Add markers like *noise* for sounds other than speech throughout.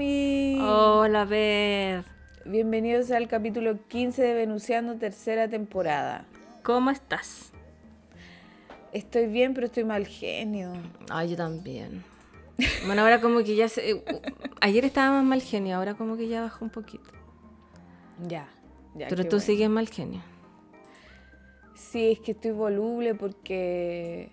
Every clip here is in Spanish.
Cami. Hola, Beth. Bienvenidos al capítulo 15 de Venusiano, tercera temporada. ¿Cómo estás? Estoy bien, pero estoy mal genio. Ay, yo también. Bueno, ahora como que ya se... eh, Ayer estaba más mal genio, ahora como que ya bajó un poquito. Ya, ya. Pero tú bueno. sigues mal genio. Sí, es que estoy voluble porque.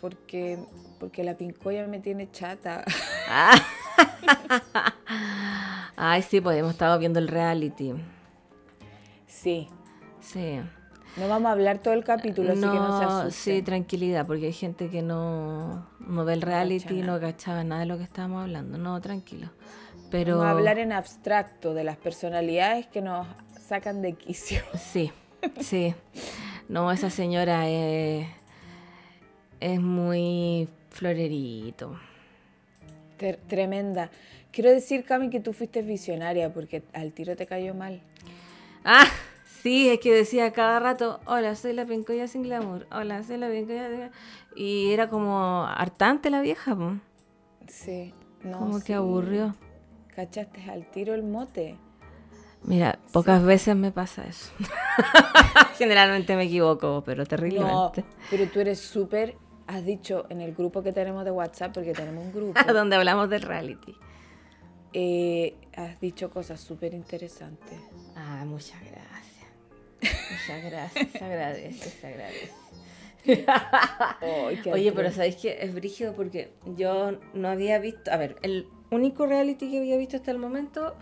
Porque. Porque la pincoya me tiene chata. *laughs* *laughs* Ay, sí, pues hemos estado viendo el reality. Sí. Sí. No vamos a hablar todo el capítulo, así que no se asusten. sí, tranquilidad, porque hay gente que no, no ve el reality, cacha no cachaba nada de lo que estábamos hablando. No, tranquilo. Pero Vamos a hablar en abstracto de las personalidades que nos sacan de quicio. *laughs* Sí, sí. No, esa señora es, es muy florerito. Tremenda. Quiero decir, Cami, que tú fuiste visionaria porque al tiro te cayó mal. Ah, sí, es que decía cada rato, hola, soy la pincoya sin glamour, hola, soy la pincoya sin... Y era como hartante la vieja, po. Sí. No, como sí. que aburrió. ¿Cachaste al tiro el mote? Mira, pocas veces me pasa eso. *laughs* Generalmente me equivoco, pero No, terriblemente. pero tú eres súper, has dicho en el grupo que tenemos de WhatsApp, porque tenemos un *laughs* grupo, Donde hablamos del reality. eh, has dicho cosas súper interesantes. Ah, muchas gracias. Muchas gracias, se agradece, se agradece. *laughs* Qué Oye, pero. ¿sabéis que es brígido? Porque yo no había visto. A ver, el único reality que había visto hasta el momento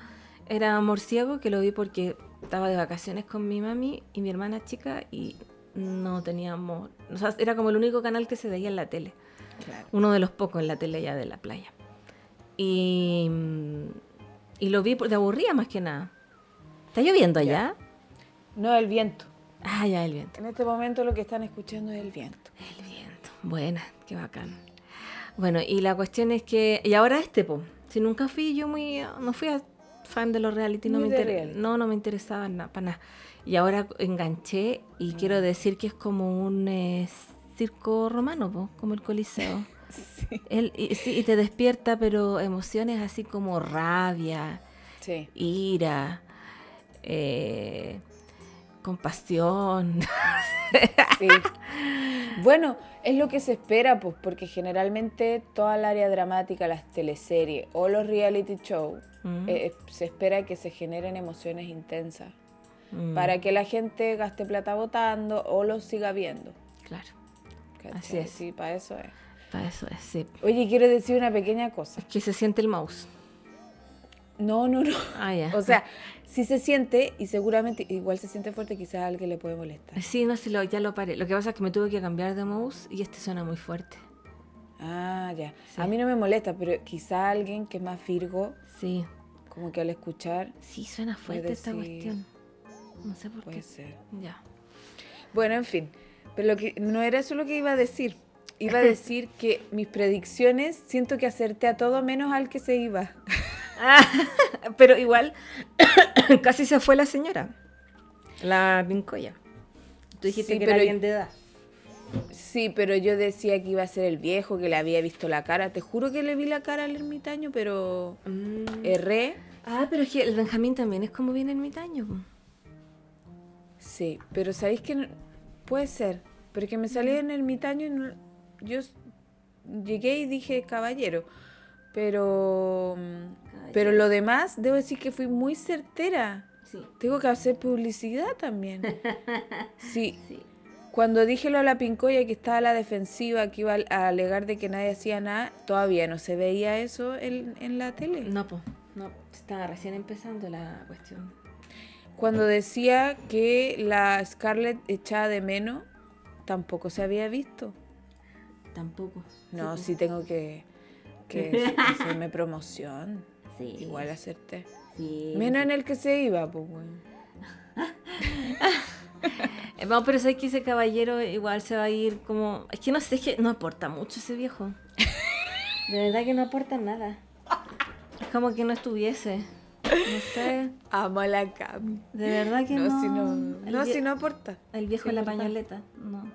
era Amor Ciego, que lo vi porque estaba de vacaciones con mi mami y mi hermana chica y no teníamos. O sea, era como el único canal que se veía en la tele. Claro. Uno de los pocos en la tele ya de la playa. Y, y lo vi porque aburría más que nada. ¿Está lloviendo allá? No, el viento. Ah, ya, el viento. En este momento lo que están escuchando es el viento. El viento. Buena, qué bacán. Bueno, y la cuestión es que. Y ahora este, po. Si nunca fui yo muy. No fui a- fan de los reality, no me, de inter- reality. no, no me interesaba nada, para nada. Y ahora enganché y Mm. quiero decir que es como un eh, circo romano, po, como el Coliseo. *laughs* Sí. Él, y, sí, y te despierta, pero emociones así como rabia, Sí. ira, eh, compasión. *laughs* Sí. Bueno, es lo que se espera, pues, porque generalmente toda el área dramática, las teleseries o los reality shows, Mm. eh, se espera que se generen emociones intensas Mm, para que la gente gaste plata votando o los siga viendo. Claro, ¿cachai? Así es. Sí, para eso es. para eso es, sí. Oye, quiero decir una pequeña cosa. Que se siente el mouse. No, no, no. Ah, ya. O sea, sí se siente y seguramente igual se siente fuerte, quizás a alguien le puede molestar. Sí, no, sí, lo, ya lo paré. Lo que pasa es que me tuve que cambiar de mouse y este suena muy fuerte. Ah, ya. Sí. A mí no me molesta, pero quizá alguien que es más virgo, Sí, como que al escuchar, sí, suena fuerte esta cuestión. No sé por puede qué. ser. Ya. Bueno, en fin. Pero lo que, no era eso lo que iba a decir. Iba a *laughs* decir que mis predicciones siento que acerté a todo menos al que se iba. Ah, *laughs* pero igual, *coughs* casi se fue la señora. La pincoya. Tú dijiste Sí, que era pero- alguien de edad. Sí, pero yo decía que iba a ser el viejo, que le había visto la cara. Te juro que le vi la cara al ermitaño, pero Mm. erré. Ah, pero es que el Benjamín también es como bien ermitaño. Sí, pero ¿sabéis que no- puede ser? Pero que me salí en ermitaño y no- yo llegué y dije caballero. Pero, mm, pero lo demás, debo decir que fui muy certera. Sí. Tengo que hacer publicidad también. *laughs* Sí, Sí. cuando dije lo a la pincoya que estaba a la defensiva, que iba a alegar de que nadie hacía nada, todavía no se veía eso en, en la tele. No, pues, no, estaba recién empezando la cuestión. Cuando decía que la Scarlett echaba de menos, tampoco se había visto. Tampoco. No, Sí, sí tengo que que hacerme promoción. *laughs* Sí. Igual hacerte. Sí. Menos en el que se iba, pues, weón. *laughs* Eh, No, pero sé que ese caballero igual se va a ir como. Es que no sé, es que no aporta mucho ese viejo. *laughs* De verdad que no aporta nada. Es como que no estuviese. No sé. Amo a la Cami. De verdad que no. No, si no, no, si no aporta. El viejo Sí, de la verdad. pañoleta. No.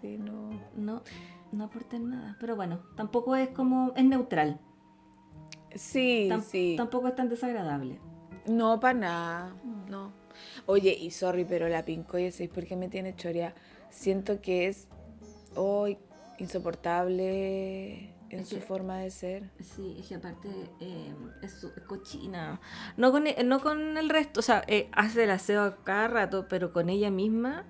Sí, no. No. No aporta en nada. Pero bueno, tampoco es como. Es neutral. Sí, sí. Tampoco es tan desagradable. No, para nada. No. Oye, y sorry, pero la Pincoya, ¿sabes por qué me tiene chorea? Siento que es hoy insoportable en Es su que- forma de ser. Sí, es que aparte eh, es, su- es cochina. No con, e- no con el resto, o sea, eh, hace el aseo a cada rato, pero con ella misma,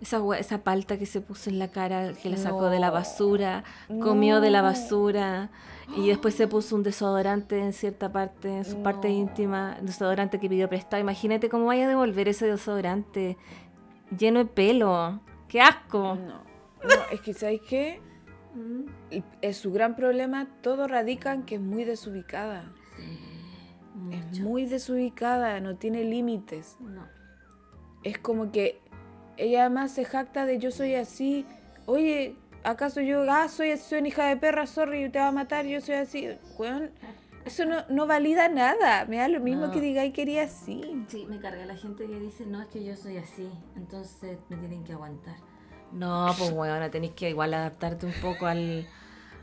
esa, esa palta que se puso en la cara, que la sacó de la No. basura, comió de la No. basura, y después se puso un desodorante en cierta parte, en su parte No. íntima, un desodorante que pidió prestado. Imagínate cómo vaya a devolver ese desodorante lleno de pelo. ¡Qué asco! No. No, es que ¿sabes qué? Mm. Es su gran problema, todo radica en que es muy desubicada. Es Mucho. muy desubicada, no tiene límites. No. Es como que ella además se jacta de yo soy así. Oye, ¿acaso yo, ah, soy, soy una hija de perra, sorry, te va a matar, yo soy así? Weón, eso no, no valida nada. Me da lo mismo No. que digáis que eres así. Sí, me carga la gente que dice, no, es que yo soy así, entonces me tienen que aguantar. No, pues bueno, tenéis que igual adaptarte un poco al,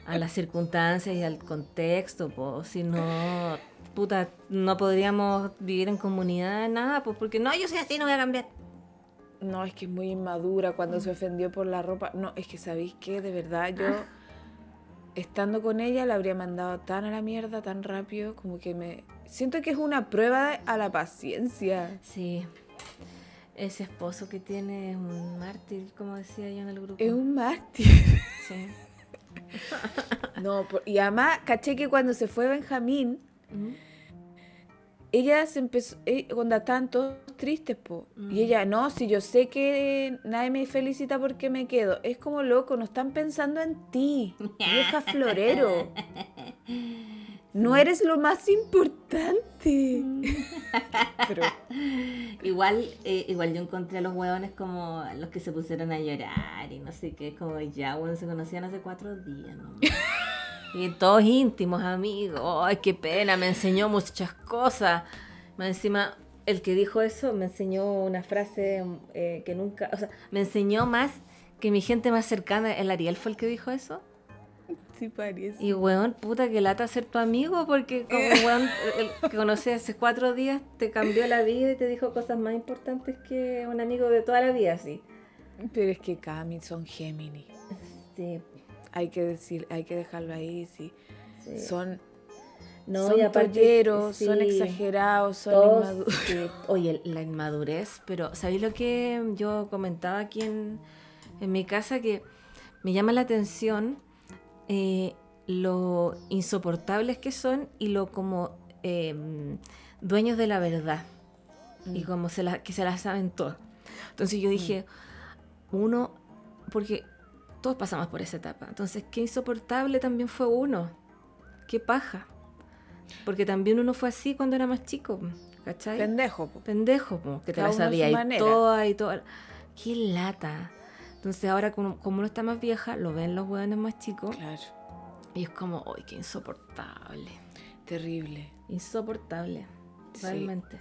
a las circunstancias y al contexto, pues si no, puta, no podríamos vivir en comunidad, nada, pues porque no, yo soy así, no voy a cambiar. No, es que es muy inmadura cuando se ofendió por la ropa. No, es que sabéis que de verdad yo, estando con ella, la habría mandado tan a la mierda, tan rápido, como que me... Siento que es una prueba a la paciencia. Sí, ese esposo que tiene es un mártir, como decía yo en el grupo. Es un mártir. Sí. *laughs* No, por- y además, caché que cuando se fue Benjamín, Mm. ella se empezó, eh, cuando estaban todos tristes, po. Mm. Y ella, no, si yo sé que nadie me felicita porque me quedo. Es como loco, no están pensando en ti, *laughs* vieja florero. *laughs* No eres lo más importante. *laughs* Pero, Igual, eh, igual yo encontré a los hueones como los que se pusieron a llorar y no sé qué, como ya, bueno, se conocían hace cuatro días, ¿no? *laughs* Y todos íntimos, amigos. Ay, qué pena, me enseñó muchas cosas. Más encima, el que dijo eso me enseñó una frase eh, que nunca, o sea, me enseñó más que mi gente más cercana, el Ariel fue el que dijo eso. Sí parece. Y weón, puta que lata ser tu amigo porque como *laughs* weón el que conocí hace cuatro días te cambió la vida y te dijo cosas más importantes que un amigo de toda la vida, así. Pero es que Cami son Géminis. Sí, Hay que decir, hay que dejarlo ahí, sí. sí. Son, No, son tolleros, son sí, exagerados, son todos, inmaduros. sí. Oye, la inmadurez, pero ¿sabéis lo que yo comentaba aquí en, en mi casa? Que me llama la atención eh, lo insoportables que son y lo como eh, dueños de la verdad. Y Mm. como se la, que se la saben todas. Entonces yo dije, uno, porque todos pasamos por esa etapa. Entonces, qué insoportable también fue uno. Qué paja. Porque también uno fue así cuando era más chico, ¿cachai? Pendejo, po. pendejo, po, que te Cada la sabía y toda y toda. Qué lata. Entonces ahora como, como uno está más vieja, lo ven los hueones más chicos Claro, y es como, ¡ay, qué insoportable! terrible. Insoportable, Sí. realmente.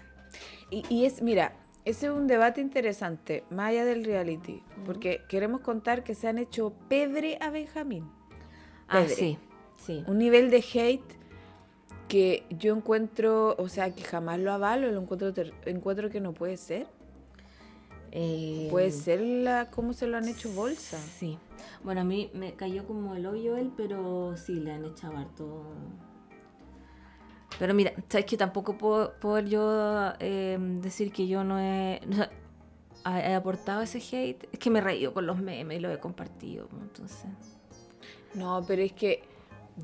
Y, y es, mira, ese es un debate interesante, más allá del reality, porque queremos contar que se han hecho pebre a Benjamín. Ah, Pedre. sí, sí. Un nivel de hate que yo encuentro, o sea, que jamás lo avalo, lo encuentro, ter- encuentro que no puede ser. Eh, Puede ser la, cómo se lo han hecho bolsa. Sí. Bueno, a mí me cayó como el hoyo él, pero sí, le han echado harto. Pero mira, sabes que tampoco puedo, puedo yo eh, decir que yo no he, no he aportado ese hate. Es que me he reído con los memes y lo he compartido. pues, Entonces, No, pero es que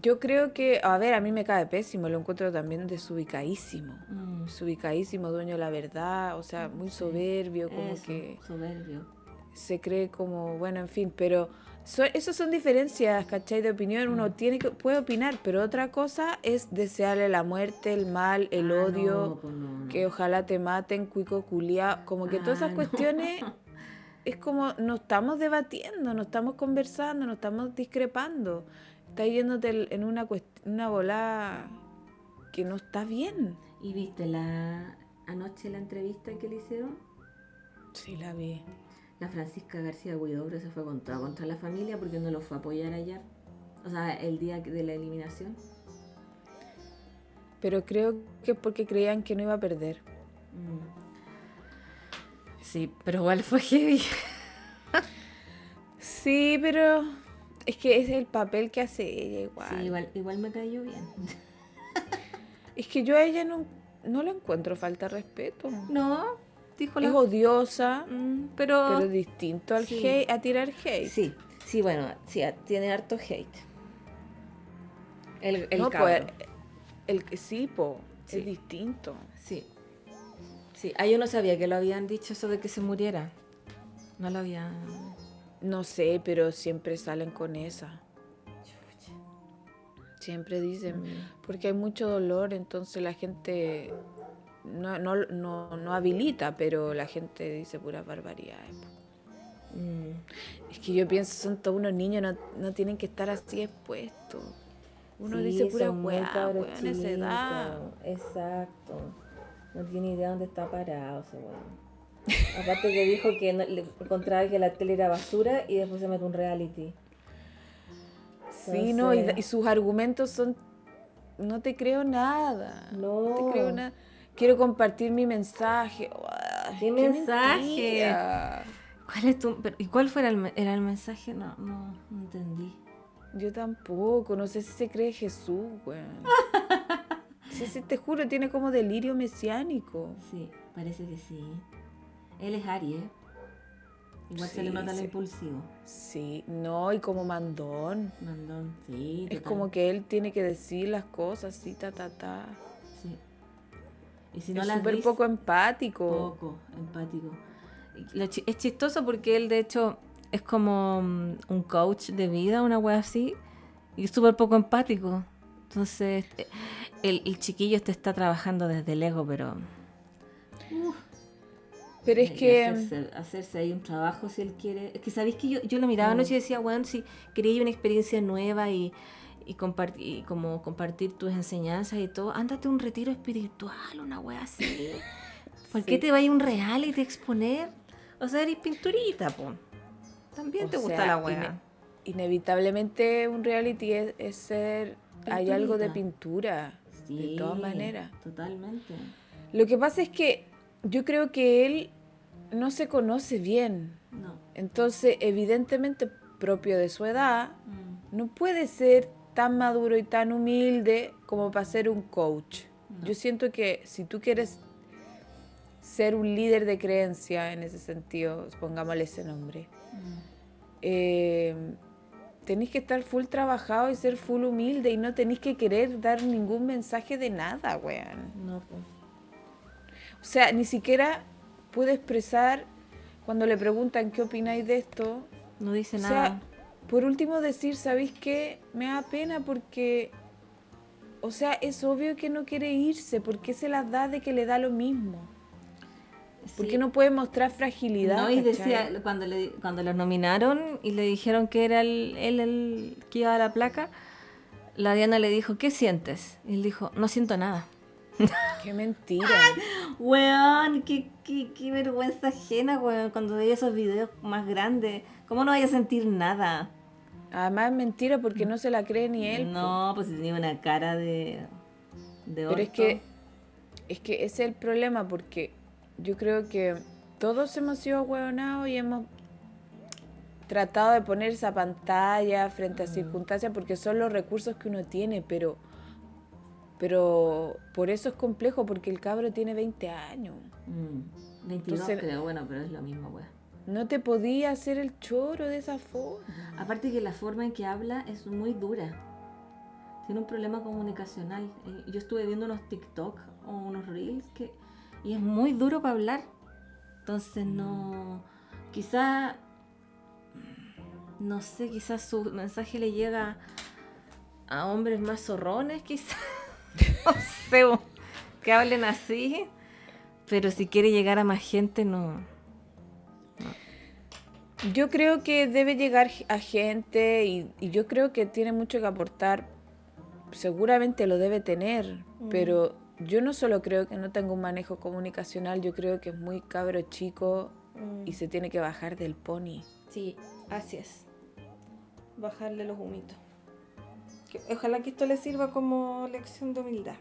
yo creo que, a ver, a mí me cae pésimo, lo encuentro también desubicadísimo. mm, Desubicadísimo, dueño de la verdad, o sea, muy soberbio, como eso, que... soberbio. se cree como, bueno, en fin, pero so, esas son diferencias, ¿cachai? De opinión, uno Mm. tiene que, puede opinar, pero otra cosa es desearle la muerte, el mal, el Ah, odio, no, pues no, no. que ojalá te maten, cuico culiao, como que todas Ah, esas no. cuestiones *laughs* es como no estamos debatiendo, no estamos conversando, no estamos discrepando. Estás yéndote en una, una bola que no está bien. ¿Y viste la anoche la entrevista que le hicieron? Sí, la vi. La Francisca García Huidobro se fue contra, contra la familia porque no lo fue a apoyar ayer. O sea, el día de la eliminación. Pero creo que es porque creían que no iba a perder. Mm. Sí, pero igual fue heavy. Sí, pero es que es el papel que hace ella igual. Sí, igual, igual me cayó bien. Es que yo a ella no, no le encuentro falta de respeto. No, dijo Es la... odiosa, Mm, pero... pero es distinto al Sí. hate, a tirar hate. Sí, sí, bueno, sí, tiene harto hate. El, el no, pues, el que sí, po, Sí. es distinto. Sí. Sí, ah, yo no sabía que lo habían dicho eso de que se muriera. No lo había... No sé, pero siempre salen con esa. Siempre dicen, Mm. porque hay mucho dolor, entonces la gente no, no, no, no habilita, pero la gente dice puras barbaridades. Mm. Es que yo pienso, son todos unos niños, no, no tienen que estar así expuestos. Uno Sí, dice pura en esa edad. Exacto. No tiene idea dónde está parado ese. Aparte que dijo que no- le encontraba que la tele era basura y después se mete un reality. Sí, no, y, sus argumentos son, no te creo nada. No. te creo nada. Quiero compartir mi mensaje. Uah, ¿Qué mensaje? mentira. ¿Cuál es tu, pero- ¿Y cuál el, me- era el mensaje? No, no, no entendí. Yo tampoco, no sé si se cree Jesús, weón. *laughs* Sí, sí, te juro, tiene como delirio mesiánico. Sí, parece que sí. Él es Aries. Igual se le Sí, nota sí. impulsivo. Sí, no, y como mandón. Mandón, sí. Es como que él tiene que decir las cosas así, ta, ta, ta. Sí. Y si no es las súper dice- poco empático. Poco empático. Es chistoso porque él, de hecho, es como mm, un coach de vida, una wea así, y es súper poco empático. Entonces, eh, el, el chiquillo este está trabajando desde el ego, pero. Pero es y que... Hacerse, hacerse ahí un trabajo si él quiere. Es que sabéis que yo, yo lo miraba Mm. anoche y decía, bueno, si quería una experiencia nueva y, y, compartir, y como compartir tus enseñanzas y todo, ándate un retiro espiritual, una wea así. *laughs* ¿Por qué Sí. te vas a un reality a exponer? O sea, eres pinturita, po. También O te gusta sea, la wea. ine- inevitablemente un reality es, es ser... Hay algo de Pinturita. pintura, de todas Sí, maneras. Totalmente. Lo que pasa es que yo creo que él no se conoce bien. No. Entonces, evidentemente, propio de su edad, Mm, no puede ser tan maduro y tan humilde como para ser un coach. No. Yo siento que si tú quieres ser un líder de creencia en ese sentido, pongámosle ese nombre, mm. eh, tenéis que estar full trabajado y ser full humilde y no tenéis que querer dar ningún mensaje de nada, weón. No, po. O sea, ni siquiera puede expresar cuando le preguntan qué opináis de esto. No dice O nada. sea, por último decir, ¿sabéis qué? Me da pena porque, o sea, es obvio que no quiere irse, porque se las da de que le da lo mismo. Porque Sí. no puede mostrar fragilidad. No, y ¿cachai? decía, cuando, le, cuando lo nominaron y le dijeron que era el- él el, que iba a la placa, la Diana le dijo, ¿qué sientes? Y él dijo, no siento nada. *laughs* Qué mentira. Weón, qué, qué, qué vergüenza ajena, weón, cuando veía esos videos más grandes. ¿Cómo no vaya a sentir nada? Además es mentira porque no se la cree ni él. no, pues si tenía una cara de... de Pero es orto. que, es que ese es el problema porque yo creo que todos hemos sido ahueonados y hemos tratado de poner esa pantalla frente a circunstancias porque son los recursos que uno tiene, pero, pero por eso es complejo porque el cabro tiene 20 años. Mm, 22 Entonces- creo, bueno, pero es lo mismo, weón. No te podía hacer el choro de esa forma. Aparte que la forma en que habla es muy dura. Tiene un problema comunicacional. Eh, Yo estuve viendo unos TikTok o unos Reels que y es muy duro para hablar. Entonces no quizá, no sé, quizás su mensaje le llega a hombres más zorrones, quizás. *laughs* *laughs* no sé, que hablen así. Pero si quiere llegar a más gente, no. Yo creo que debe llegar a gente y, y, yo creo que tiene mucho que aportar. Seguramente lo debe tener, mm. pero yo no solo creo que no tenga un manejo comunicacional, yo creo que es muy cabro chico mm. y se tiene que bajar del pony. Sí, así es. Bajarle los humitos. Ojalá que esto le sirva como lección de humildad.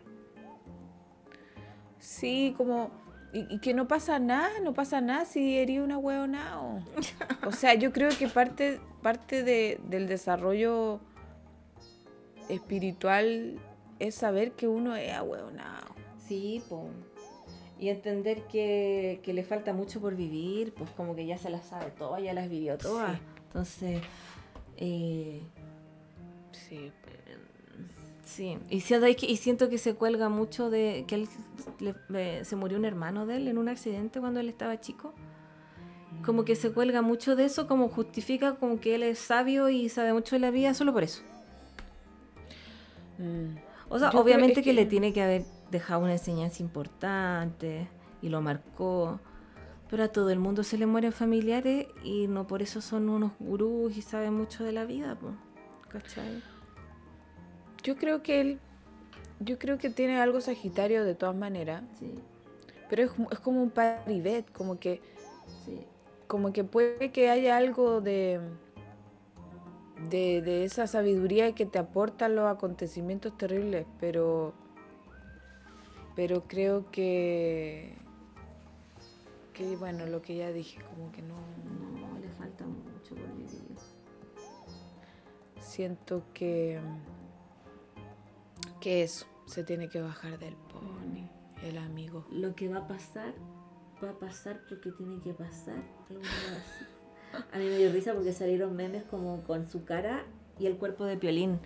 Sí, como y, que no pasa nada, no pasa nada si eres una hueona. O, *laughs* o sea, yo creo que parte, parte de, del desarrollo espiritual es saber que uno es ahueonado. Sí, pues. Y entender que, que, le falta mucho por vivir, pues como que ya se las sabe todas, ya las vivió todas. Entonces, eh, sí. Sí, y siento, y siento que se cuelga mucho de que él se murió un hermano de él en un accidente cuando él estaba chico. Como que se cuelga mucho de eso, como justifica como que él es sabio y sabe mucho de la vida solo por eso. Mm. O sea, obviamente que, le tiene que haber dejado una enseñanza importante y lo marcó. Pero a todo el mundo se le mueren familiares y no por eso son unos gurús y saben mucho de la vida, ¿cachai? Yo creo que él, yo creo que tiene algo sagitario de todas maneras. Sí. Pero es, es como un paribet, como que, sí. como que puede que haya algo de, de, de esa sabiduría que te aporta los acontecimientos terribles, pero, pero creo que, que bueno, lo que ya dije, como que no, no le falta mucho por vivir. Siento que que eso, se tiene que bajar del pony, el amigo. Lo que va a pasar, va a pasar porque tiene que pasar. A mí me dio risa porque salieron memes como con su cara y el cuerpo de Piolín.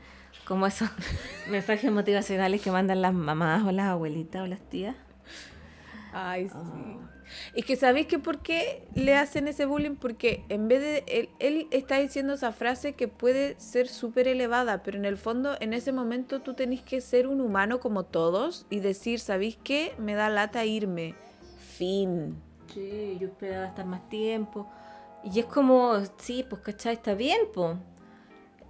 Como esos *laughs* mensajes motivacionales que mandan las mamás o las abuelitas o las tías. Ay, sí. Ah. Es que sabéis que por qué le hacen ese bullying, porque en vez de. Él, está diciendo esa frase que puede ser súper elevada, pero en el fondo, en ese momento, tú tenés que ser un humano como todos y decir, ¿sabéis qué? Me da lata irme. Fin. Sí, yo esperaba estar más tiempo. Y es como, sí, pues, ¿cachai? Está bien, pues.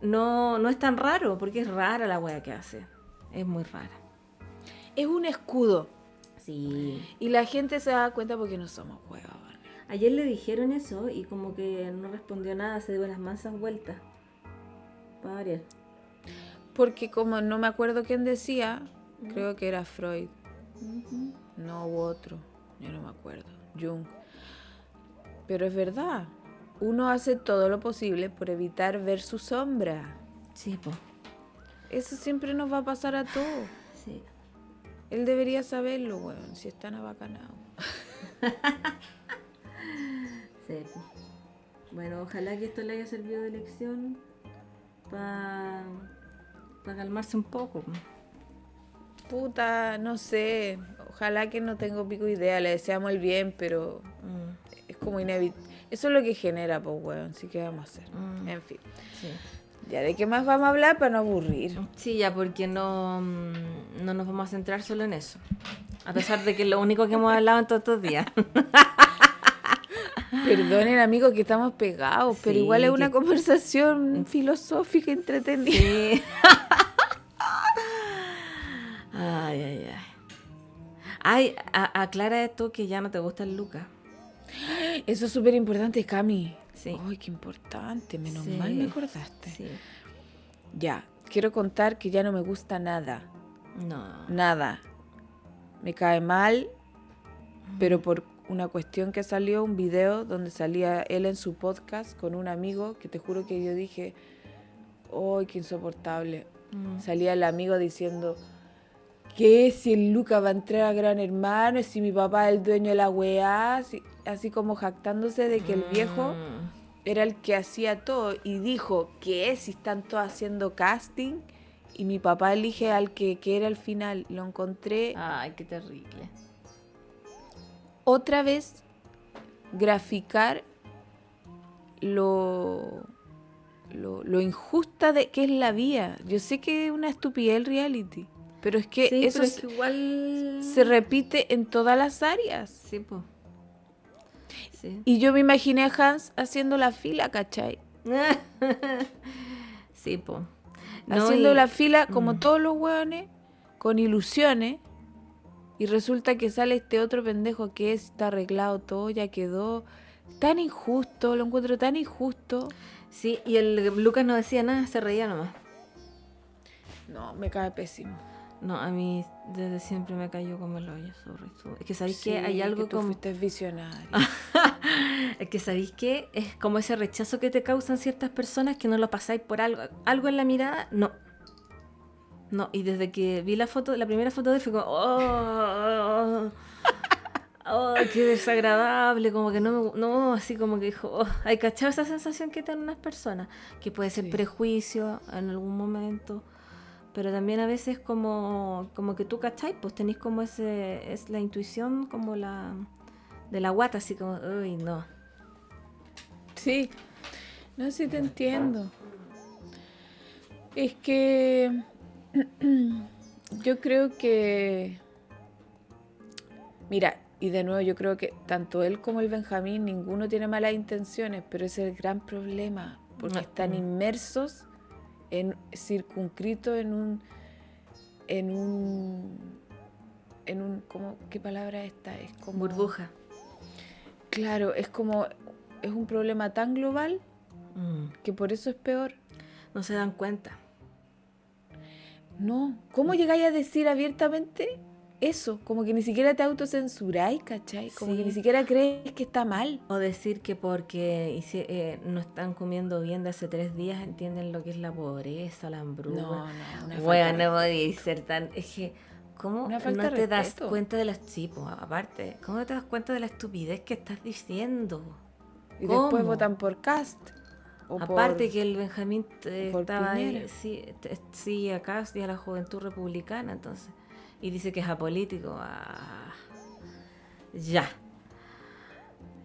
No, no es tan raro, porque es rara la wea que hace. Es muy rara. Es un escudo Sí. Y la gente se da cuenta porque no somos huevos. Ayer le dijeron eso y como que no respondió nada, se dio las mansas vueltas. Para variar. Porque como no me acuerdo quién decía, creo que era Freud. No hubo otro, yo no me acuerdo. Jung. Pero es verdad, uno hace todo lo posible por evitar ver su sombra. Sí, pues. Eso siempre nos va a pasar a todos. Él debería saberlo, weón, si están abacanados. *laughs* sí. Bueno, ojalá que esto le haya servido de lección para calmarse un poco. Puta, no sé. Ojalá que no tengo pico idea. Le deseamos el bien, pero mm. es como inevitable. Eso es lo que genera, pues, weón. Así que vamos a hacer. Mm. En fin. Sí. Ya, ¿de qué más vamos a hablar para no aburrir? Sí, ya, porque no, mm, no nos vamos a centrar solo en eso. A pesar de que es lo único que hemos hablado en todos estos días. *laughs* Perdonen, amigos, que estamos pegados, pero igual es una conversación *laughs* filosófica entretenida. Sí. *laughs* ay, ay, ay. Ay, aclara esto que ya no te gusta el Luca. Eso es súper importante, Cami. Ay, qué importante, menos mal me acordaste. Ya, quiero contar que ya no me gusta nada. No. Nada. Me cae mal, pero por una cuestión que salió, un video donde salía él en su podcast con un amigo, que te juro que yo dije, ¡ay, qué insoportable! Mm. Salía el amigo diciendo, ¿qué? Si el Luca va a entrar a Gran Hermano, si mi papá es el dueño de la weá, así, como jactándose de que el viejo mm. era el que hacía todo y dijo, ¿qué? Si están todos haciendo casting y mi papá elige al que, que era el final, lo encontré. Ay, qué terrible. Otra vez, graficar lo, lo, lo injusta de que es la vida. Yo sé que es una estupidez el reality, pero es que Sí, eso es que igual... se repite en todas las áreas. Sí, pues. Sí. Y yo me imaginé a Hans haciendo la fila, ¿cachai? *laughs* sí, pues. haciendo la fila como Mm. todos los hueones, con ilusiones. Y resulta que sale este otro pendejo que es, está arreglado todo, ya quedó. Tan injusto, lo encuentro tan injusto. Sí, y el Lucas no decía nada, se reía nomás. No, me cae pésimo. No, a mí desde siempre me cayó como el hoyo, sorry, sorry. Es que sabéis Sí, que hay algo que tú como... fuiste visionario. *laughs* Que sabéis que es como ese rechazo que te causan ciertas personas que no lo pasáis por algo. Algo en la mirada, no. No, y desde que vi la foto, la primera foto de él fue como, oh, oh, qué desagradable, como que no me, no, así como que dijo, oh, hay cachado esa sensación que tienen unas personas, que puede ser Sí. prejuicio en algún momento, pero también a veces como, como que tú cacháis, pues tenéis como ese, es la intuición como la, de la guata, así como, uy, no. Sí, no sé si te entiendo. Es que *clears throat* yo creo que, mira, y de nuevo yo creo que tanto él como el Benjamín, ninguno tiene malas intenciones, pero ese es el gran problema, porque están inmersos, en circunscritos en un, en un, en un, ¿cómo, ¿qué palabra esta? Es como Burbuja. Claro, es como, es un problema tan global Mm. que por eso es peor. No se dan cuenta. No, ¿cómo llegáis a decir abiertamente eso? Como que ni siquiera te autocensuráis, ¿cachai? Como que ni siquiera crees que está mal. O decir que porque eh, no están comiendo bien de hace tres días entienden lo que es la pobreza, la hambruna. No, no, una Bueno, no podía ser tan... Es que, ¿cómo Una falta no te das cuenta de la... Sí, pues, aparte, ¿cómo no te das cuenta de la estupidez que estás diciendo? Y después ¿Cómo? votan por Cast. o Aparte por- que el Benjamín estaba ahí, sí, sí, acá sí a la juventud republicana, entonces. Y dice que es apolítico. Ah, ya.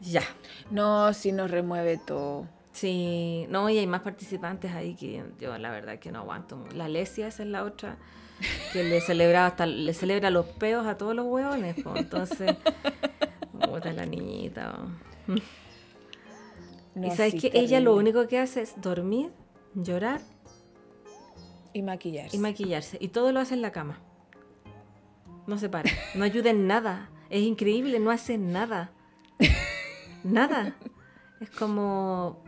Ya. No, si nos remueve todo. Sí, no, y hay más participantes ahí que yo la verdad que no aguanto. La Lesia, esa es la otra, que le celebra hasta le celebra los peos a todos los hueones, pues, entonces, *laughs* puta la niñita. No, y sabes que ella lo único que hace es dormir, llorar Y maquillarse. y maquillarse. Y todo lo hace en la cama. No se para. No ayuda en nada. Es increíble, no hace nada. *laughs* Nada. Es como.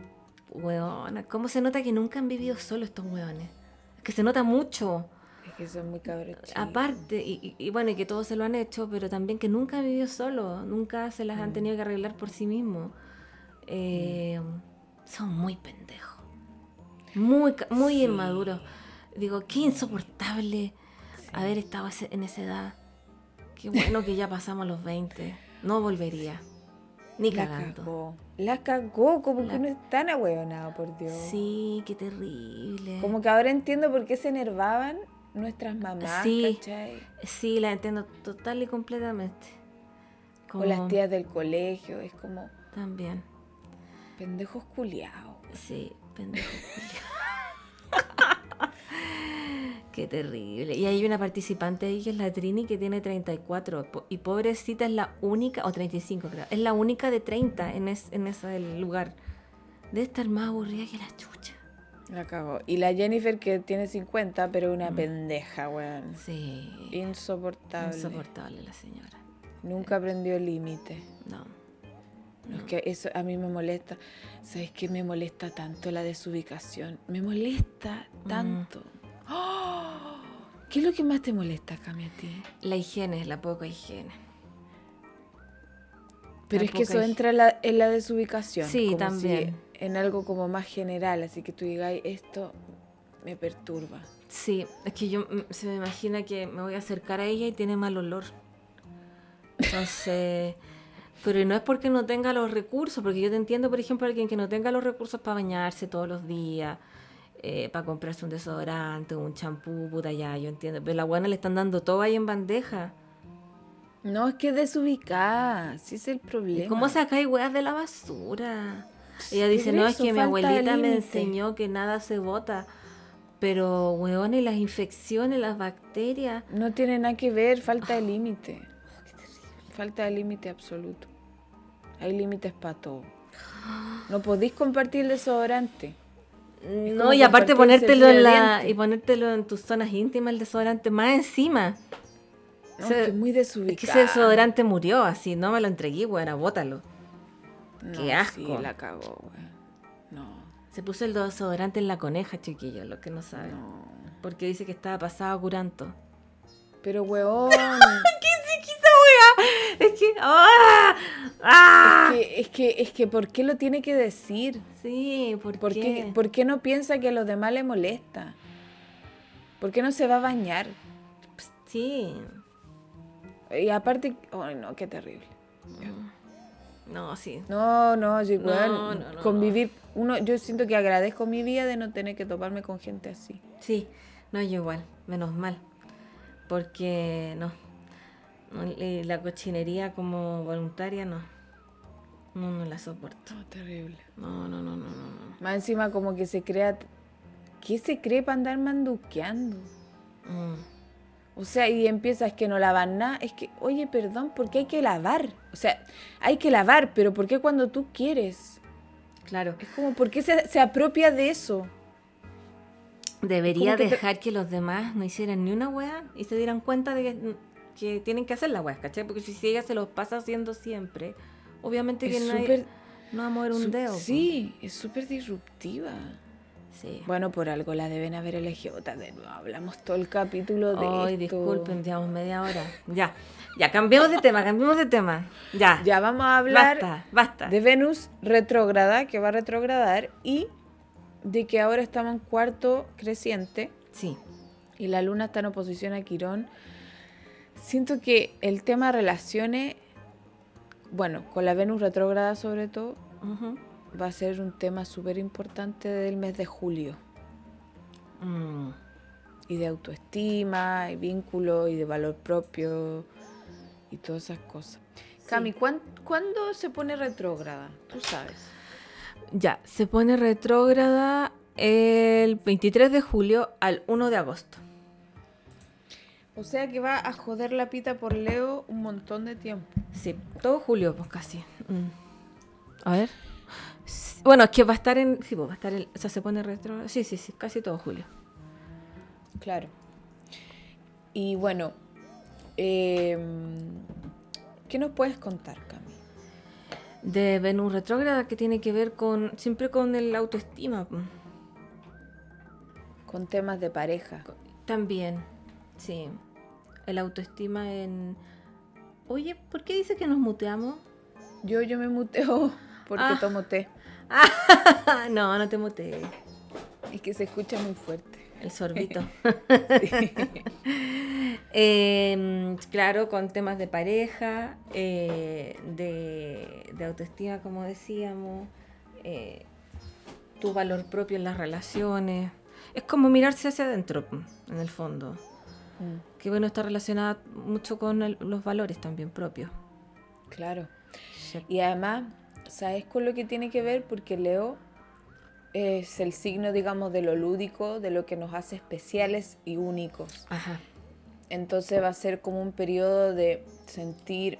Weona. ¿Cómo se nota que nunca han vivido solo estos weones? Es que se nota mucho. Es que son muy cabros chicos. Aparte, y, y- bueno, y que todos se lo han hecho, pero también que nunca han vivido solo. Nunca se las han tenido que arreglar por sí mismos. Eh, Son muy pendejos. Muy, muy Sí. inmaduros. Digo, qué insoportable haber estado en esa edad. Qué bueno que ya pasamos los 20. No volvería. Ni La cagando. cagó. La cagó, como La- que no es tan ahueonado, por Dios. Sí, qué terrible. Como que ahora entiendo por qué se enervaban nuestras mamás, Sí. ¿cachai? Sí, la entiendo total y completamente. O las tías del colegio, es como También. pendejos culiados. Sí, pendejo. *laughs* Qué terrible. Y hay una participante ahí que es la Trini que tiene 34. po- Y pobrecita es la única, o 35 creo, es la única de 30 en, es- en ese lugar. Debe estar más aburrida que la chucha. La cagó. Y la Jennifer que tiene 50, pero Mm. una pendeja, weón. Sí. Insoportable. Insoportable la señora. Nunca aprendió el límite. No. Es que eso a mí me molesta. ¿Sabes qué me molesta tanto la desubicación? Me molesta Mm. tanto. ¡Oh! ¿Qué es lo que más te molesta, Cami, a ti? La higiene, la poca higiene. Pero La es que eso entra en la, en la desubicación. Sí, como también. si en algo como más general, así que tú digas, esto me perturba. Sí, es que yo mm, se me imagina que me voy a acercar a ella y tiene mal olor. Entonces, *laughs* pero no es porque no tenga los recursos, porque yo te entiendo, por ejemplo, alguien que no tenga los recursos para bañarse todos los días, eh, para comprarse un desodorante, un champú, puta ya, yo entiendo. Pero la buena le están dando todo ahí en bandeja. No, es que es desubicada, sí es el ¿Y problema. cómo sacáis weas de la basura? Ella dice, no, es que mi abuelita me límite". enseñó que nada se bota. Pero, weón, y las infecciones, las bacterias. No tiene nada que ver, falta de límite. Falta de límite absoluto. Hay límites para todo. No podéis compartir el desodorante. No, y aparte ponértelo en la, y ponértelo en tus zonas íntimas el desodorante más encima. No, es que es muy Es que desubicado. ese desodorante murió así, no me lo entregué, weón, bótalo. Qué asco. Sí, la cagó, güey. No, Se puso el desodorante en la coneja, chiquillo, lo que no saben. no. Porque dice que estaba pasado curanto. Pero, weón. *laughs* Es que. ¡Ah! ¡Ah! es, que, es que, es que, ¿por qué lo tiene que decir? Sí, ¿por, ¿Por qué? qué, ¿Por qué no piensa que a los demás le molesta? ¿Por qué no se va a bañar? Sí. Y aparte, ay no, qué terrible. No, sí. No, no, no, no, convivir. Uno, yo siento que agradezco mi vida de no tener que toparme con gente así. Sí. No, yo igual. Menos mal. Porque no. La cochinería como voluntaria no. No, no la soporto. No, terrible. No, no, no, no, no. no. Más encima como que se crea... ¿Qué se cree para andar manduqueando? Mm. O sea, y empieza, es que no lavan nada. Es que, oye, perdón, ¿por qué hay que lavar? O sea, hay que lavar, pero ¿por qué cuando tú quieres? Claro. Es como, ¿por qué se, se apropia de eso? Debería te- dejar que los demás no hicieran ni una wea y se dieran cuenta de que, que tienen que hacer la wea, ¿cachai? Porque si ella se los pasa haciendo siempre, obviamente que Es no, va a mover un su- dedo. Sí, es súper disruptiva. Sí. Bueno, por algo la deben haber elegido. De nuevo, hablamos todo el capítulo de Ay, esto. disculpen, llevamos media hora. Ya, ya, cambiemos de tema, cambiemos de tema. Ya, Ya vamos a hablar basta, basta. de Venus retrógrada, que va a retrogradar, y de que ahora estamos en cuarto creciente Sí, y la luna está en oposición a Quirón. Siento que el tema relaciones, bueno, con la Venus retrógrada sobre todo. Va a ser un tema súper importante del mes de julio. Mm, Y de autoestima, y vínculo, y de valor propio, y todas esas cosas. Cami, ¿cuán- ¿cuándo se pone retrógrada? Tú sabes. Ya, se pone retrógrada el 23 de julio al 1 de agosto. O sea que va a joder la pita por Leo un montón de tiempo. Sí, todo julio, pues casi. Mm. A ver. Bueno, es que va a estar en. Sí, pues va a estar en. O sea, se pone retro. Sí, sí, sí, casi todo julio. Claro. Y bueno, eh, ¿qué nos puedes contar, Cami? De Venus retrógrada que tiene que ver con. Siempre con el autoestima. Con temas de pareja. También, sí. El autoestima en. Oye, ¿por qué dice que nos muteamos? Yo, yo me muteo *laughs* porque Ah. tomo té. *laughs* no, no te mutees. Es que se escucha muy fuerte. El sorbito. *laughs* *laughs* Em, claro, con temas de pareja, eh, de, de autoestima, como decíamos, eh, tu valor propio en las relaciones. Es como mirarse hacia adentro, en el fondo. Mm, Que bueno, está relacionada mucho con el- los valores también propios. claro. Y además, ¿sabes con lo que tiene que ver? Porque Leo es el signo, digamos, de lo lúdico, de lo que nos hace especiales y únicos. Ajá. Entonces va a ser como un periodo de sentir,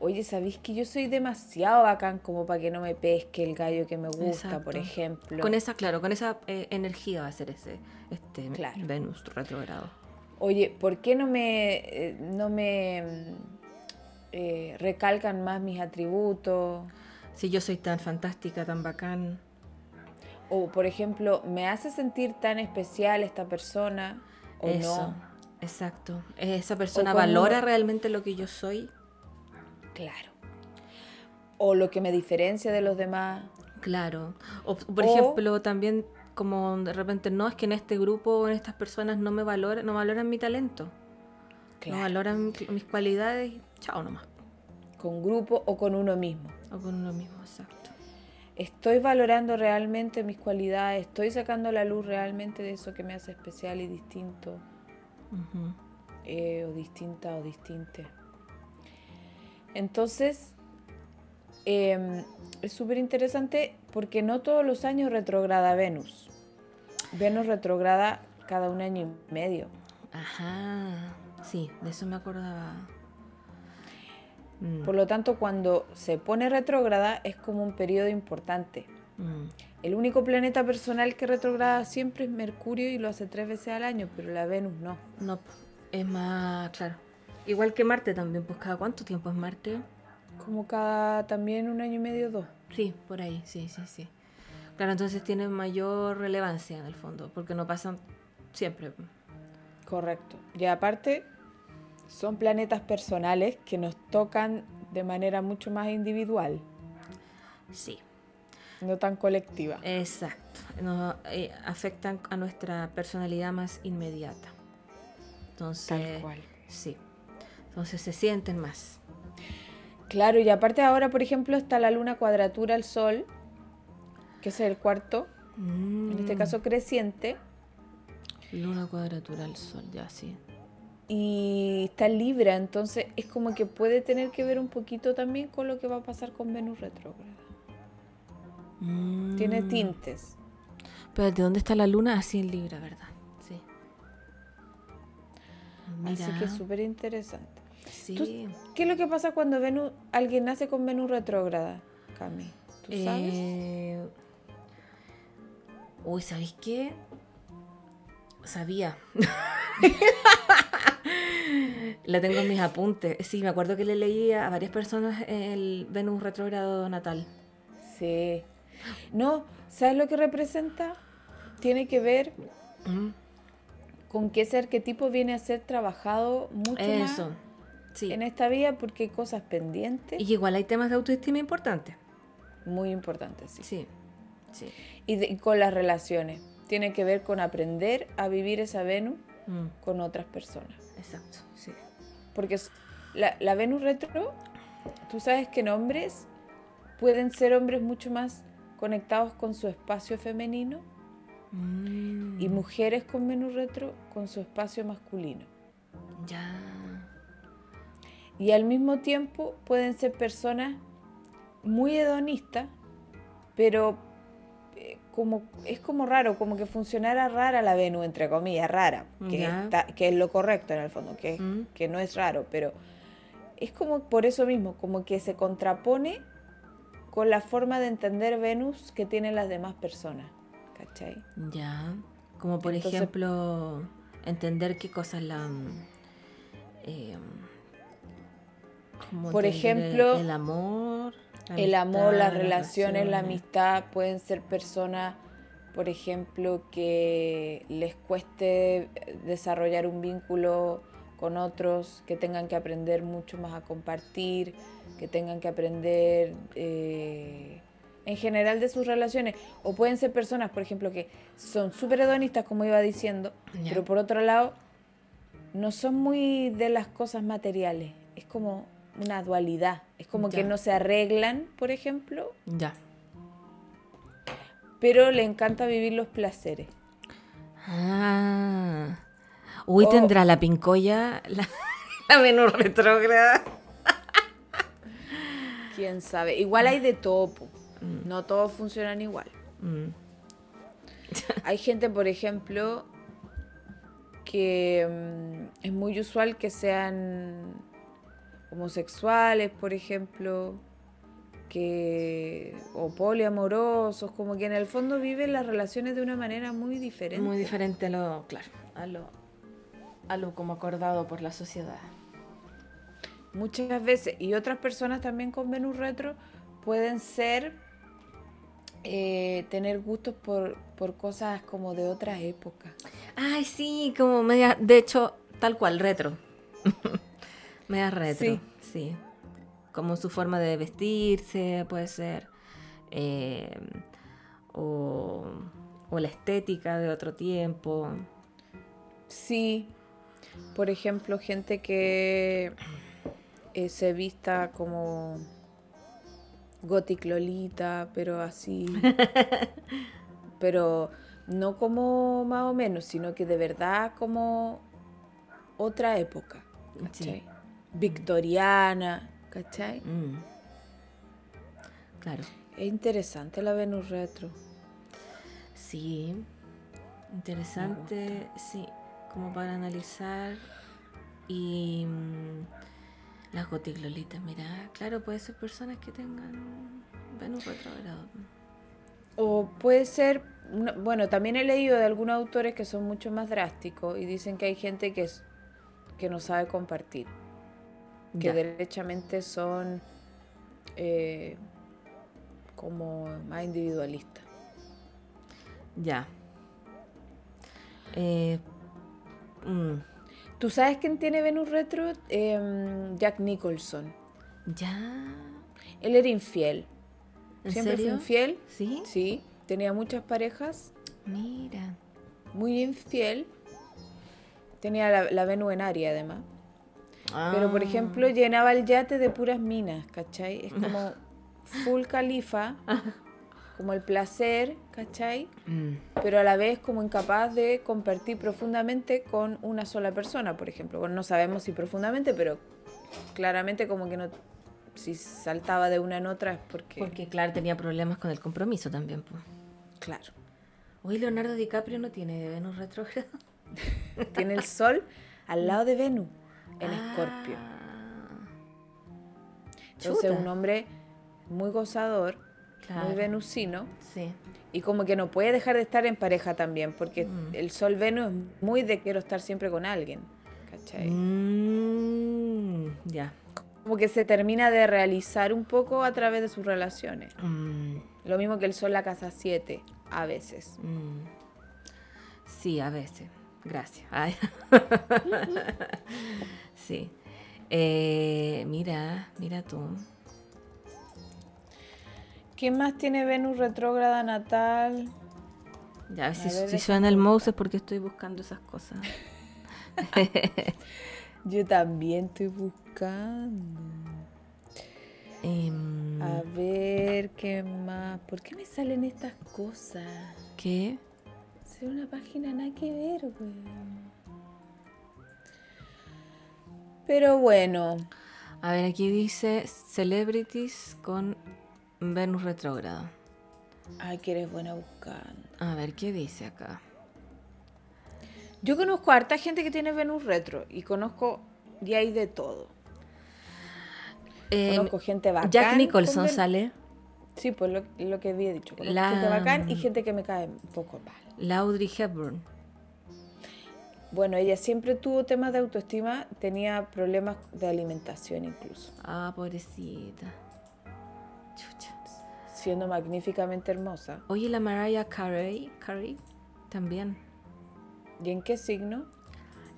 oye, ¿sabéis que yo soy demasiado bacán como para que no me pesque el gallo que me gusta, por Exacto. ejemplo? Con esa, claro, con esa eh, energía va a ser ese este Claro. Venus retrogrado. Oye, ¿por qué no me, eh, no me eh, recalcan más mis atributos? Si yo soy tan fantástica, tan bacán. O, por ejemplo, ¿me hace sentir tan especial esta persona o Eso, no? exacto. ¿Esa persona cuando valora realmente lo que yo soy? Claro. O lo que me diferencia de los demás. Claro. O, por O- ejemplo, también como de repente, no, es que en este grupo, en estas personas no me valoran, no valoran mi talento. No valoran mis cualidades, chao nomás. Con grupo o con uno mismo. O con uno mismo, exacto. Estoy valorando realmente mis cualidades, estoy sacando la luz realmente de eso que me hace especial y distinto, eh, o distinta o distinte. Entonces, em, es súper interesante porque no todos los años retrograda Venus. Venus retrograda cada un año y medio. Ajá. Sí, de eso me acordaba. Mm. Por lo tanto, cuando se pone retrógrada es como un periodo importante. Mm. El único planeta personal que retrograda siempre es Mercurio y lo hace tres veces al año, pero la Venus no. No, es más, claro. Igual que Marte también, pues cada cuánto tiempo es Marte? Como cada también un año y medio, dos. Sí, por ahí, sí, sí, sí. Claro, entonces tiene mayor relevancia en el fondo, porque no pasan siempre. Correcto. Y aparte, son planetas personales que nos tocan de manera mucho más individual. Sí. No tan colectiva. Exacto. Nos eh, afectan a nuestra personalidad más inmediata. Entonces, Tal cual. Sí. Entonces se sienten más. Claro, y aparte ahora, por ejemplo, está la luna cuadratura al sol, que es el cuarto, en este mm. caso creciente. Luna cuadratura al sol, ya sí y está Libra, entonces es como que puede tener que ver un poquito también con lo que va a pasar con Venus retrógrada. Tiene mm. tintes. Pero ¿de dónde está la luna? Así en Libra, ¿verdad? Sí. Así que es súper interesante. Sí. ¿Qué es lo que pasa cuando Venus, alguien nace con Venus retrógrada, Cami? ¿Tú sabes? Eh... Uy, ¿sabéis qué? Sabía. *laughs* La tengo en mis apuntes. Sí, me acuerdo que le leía a varias personas el Venus retrógrado natal. Sí. No, ¿sabes lo que representa? Tiene que ver mm. con qué ser, qué tipo viene a ser trabajado mucho Eso. Sí. en esta vida porque hay cosas pendientes. Y igual hay temas de autoestima importantes. Muy importantes, sí. Sí. sí. Y, con las relaciones. Tiene que ver con aprender a vivir esa Venus mm. con otras personas. Exacto, sí. Porque la, Venus retro, tú sabes que en hombres pueden ser hombres mucho más conectados con su espacio femenino y mm. mujeres con Venus retro con su espacio masculino. Ya. Y al mismo tiempo pueden ser personas muy hedonistas, pero como, es como raro, como que funcionara rara la Venus, entre comillas, rara, que, que es lo correcto en el fondo, que, mm. que no es raro, pero es como por eso mismo, como que se contrapone con la forma de entender Venus que tienen las demás personas, ¿cachai? Ya, como por ejemplo, entender qué cosas la... Eh, por ejemplo, el amor el amor, las relaciones, la amistad pueden ser personas, por ejemplo, que les cueste desarrollar un vínculo con otros, que tengan que aprender mucho más a compartir, que tengan que aprender eh, en general de sus relaciones. O pueden ser personas, por ejemplo, que son súper hedonistas, como iba diciendo, pero por otro lado, no son muy de las cosas materiales. Es como una dualidad. Es como que no se arreglan, por ejemplo. Ya. Pero le encanta vivir los placeres. Ah. Uy, tendrá la pincoya, la, *laughs* la menor retrógrada. Quién sabe. Igual hay de topo. Mm. No todos funcionan igual. Mm. *laughs* hay gente, por ejemplo, que mm, es muy usual que sean homosexuales, por ejemplo, que o poliamorosos, como que en el fondo viven las relaciones de una manera muy diferente. Muy diferente a lo, claro, a lo, a lo como acordado por la sociedad. Muchas veces, y otras personas también con Venus retro pueden ser, eh, tener gustos por, por cosas como de otras épocas. Ay, sí, como media, de hecho, tal cual, retro. *laughs* Media retro, sí. Como su forma de vestirse, puede ser. Eh, o, la estética de otro tiempo. Sí. Por ejemplo, gente que eh, se vista como gothic lolita, pero así. *laughs* pero no como más o menos, sino que de verdad como otra época. Victoriana, ¿cachai? Mm. Claro. Es interesante la Venus retro. Sí. Interesante, sí. Como para analizar. Y mm, las gotiglolitas, mira, claro, puede ser personas que tengan Venus retrogrado. O puede ser, bueno, también he leído de algunos autores que son mucho más drásticos y dicen que hay gente que, es, que no sabe compartir, que Ya. derechamente son eh, como más individualistas. Ya. Eh, mm, ¿Tú sabes quién tiene Venus retro? Em, Jack Nicholson. ya. Él era infiel. ¿En Siempre serio? fue infiel. ¿Sí? Sí, tenía muchas parejas, Mira. muy infiel. Tenía la, la Venus en Aries además. Pero por Ah. ejemplo llenaba el yate de puras minas, ¿cachai? Es *laughs* como full califa, como el placer, ¿cachai? Mm, Pero a la vez como incapaz de compartir profundamente con una sola persona, por ejemplo. Bueno, no sabemos si profundamente, pero claramente como que no... Si saltaba de una en otra es porque... Porque, claro, tenía problemas con el compromiso también. pues. Claro. Hoy Leonardo DiCaprio no tiene Venus retrógrado. *laughs* Tiene el sol al lado de Venus, en Escorpio. Ah. Entonces Chuta. un hombre muy gozador, Claro. muy venusino, Sí. y como que no puede dejar de estar en pareja también, porque Mm. el sol Venus es muy de quiero estar siempre con alguien, ¿cachai? Mm, ya. Como que se termina de realizar un poco a través de sus relaciones. Mm, Lo mismo que el sol la casa 7, a veces. Sí, a veces. Gracias. Ay. *laughs* sí. Eh, mira, mira tú. ¿Quién más tiene Venus retrógrada natal? Ya, si, ver, si suena el mouse es porque estoy buscando esas cosas. *laughs* Yo también estoy buscando. Em, A ver, ¿qué más? ¿Por qué me salen estas cosas? ¿Qué? Es una página nada que ver, güey. Pero bueno, A ver, aquí dice Celebrities con Venus retrógrado. ay, que eres buena buscando. A ver, ¿qué dice acá? Yo conozco a harta gente que tiene Venus retro y conozco y hay de todo. Em, conozco gente bacán. Jack Nicholson Ven- sale. Sí, pues lo, lo que había dicho. Conozco La- gente bacán y gente que me cae un poco mal. La Audrey Hepburn. Bueno, ella siempre tuvo temas de autoestima, tenía problemas de alimentación incluso, Ah, pobrecita. Chucha. siendo magníficamente hermosa. Oye, la Mariah Carey, Carey también. ¿Y en qué signo?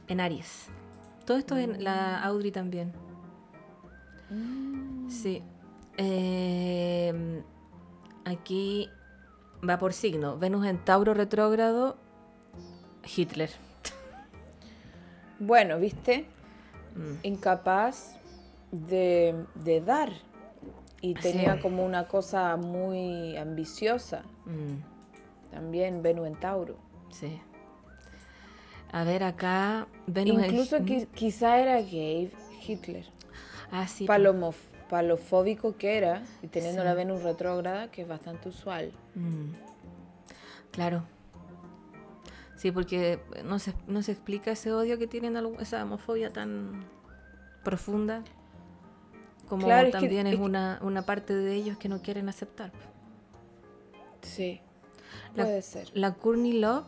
En Aries. Todo esto en la Audrey también. Mm. Sí. Eh, aquí va por signo. Venus en Tauro retrógrado. Hitler. Bueno, ¿viste? Mm. Incapaz de, de dar. Y tenía Sí. como una cosa muy ambiciosa. Mm, También Venus en Tauro. sí. A ver, acá Venus en- Incluso Mm. qui- quizá era gay Hitler. Ah, sí. Palomof- palofóbico que era, y teniendo Sí. la Venus retrógrada, que es bastante usual. Mm, Claro. Sí, porque no se, no se explica ese odio que tienen, esa homofobia tan profunda, como Claro, es que- también es, es una, una parte de ellos que no quieren aceptar. Sí, La- puede ser. La Courtney Love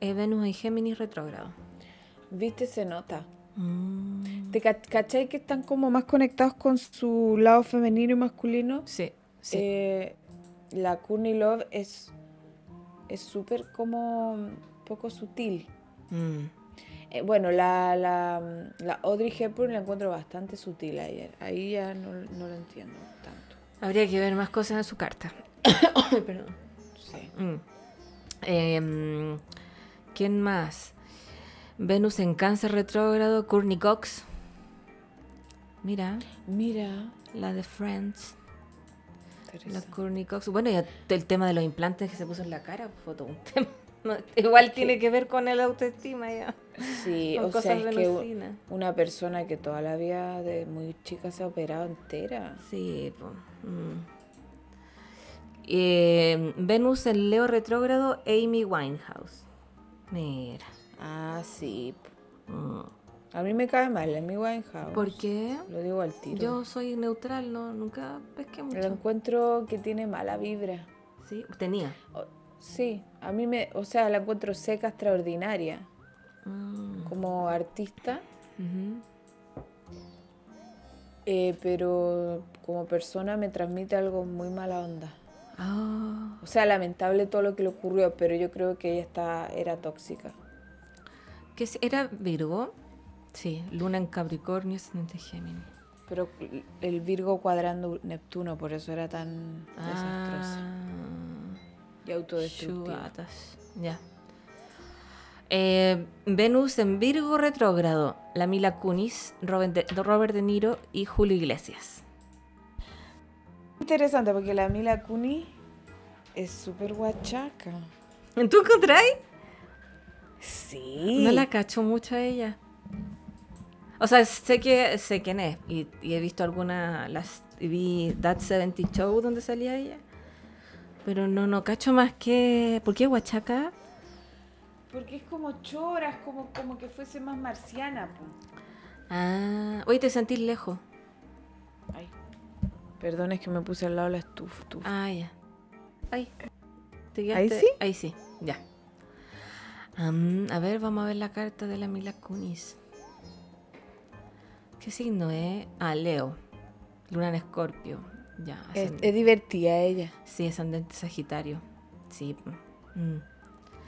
es Venus en Géminis retrógrado. ¿Viste? Se nota. Mm, ¿Te ca- cachai que están como más conectados con su lado femenino y masculino? Sí, sí. Eh, la Courtney Love es es súper como poco sutil. Mm, Eh, bueno, la, la, la Audrey Hepburn la encuentro bastante sutil ayer. Ahí ya no, no lo entiendo tanto. Habría que ver más cosas en su carta. *coughs* Perdón. Sí. Mm. Em, ¿Quién más? Venus en Cáncer retrógrado, Courtney Cox. Mira, Mira. la de Friends, la. Courtney Cox. Bueno, y el tema de los implantes que se puso en la cara fue todo un *laughs* tema. *laughs* No, igual tiene que ver con el autoestima ya. Sí, *laughs* con o sea, es que una persona que toda la vida de muy chica se ha operado entera. Sí. Mm. Eh, Venus en Leo retrógrado, Amy Winehouse. Mira. Ah, sí. Mm. A mí me cae mal, mi Winehouse. ¿Por qué? Lo digo al tiro. Yo soy neutral, no, nunca pesqué Lo mucho. encuentro que tiene mala vibra. Sí, tenía. O- sí, a mí me, o sea, la encuentro seca, extraordinaria. Mm. Como artista, eh, pero como persona me transmite algo muy mala onda. Ah, O sea, lamentable todo lo que le ocurrió, pero yo creo que ella está, era tóxica. ¿qué es- ¿Era Virgo? Sí, Luna en Capricornio, ascendente Géminis. Pero el Virgo cuadrando Neptuno, por eso era tan desastrosa Ah, y autodestructiva. chugatas. Ya. Eh, Venus en Virgo retrógrado. La Mila Kunis, Robert de, Robert De Niro y Julio Iglesias. Interesante porque la Mila Kunis es súper guachaca. ¿Tú encontráis? Sí. No la cacho mucho a ella. O sea, sé que sé quién es. Y, y he visto algunas. Las, vi That 70 Show donde salía ella. Pero no, no cacho más que. ¿Por qué Huachaca? Porque es como chora, es como, como que fuese más marciana. po. Ah, oye, te sentís lejos. Ay. Perdón, es que me puse al lado de la estufa. estufa. Ah, ya. Ay. ¿Te ¿Ahí sí? Ahí sí, ya. A ver, vamos a ver la carta de la Mila Kunis. ¿Qué signo es? Ah, Leo. Luna en Escorpio. Ya. es, es divertida ella. Sí, ascendente Sagitario. Sí. mm.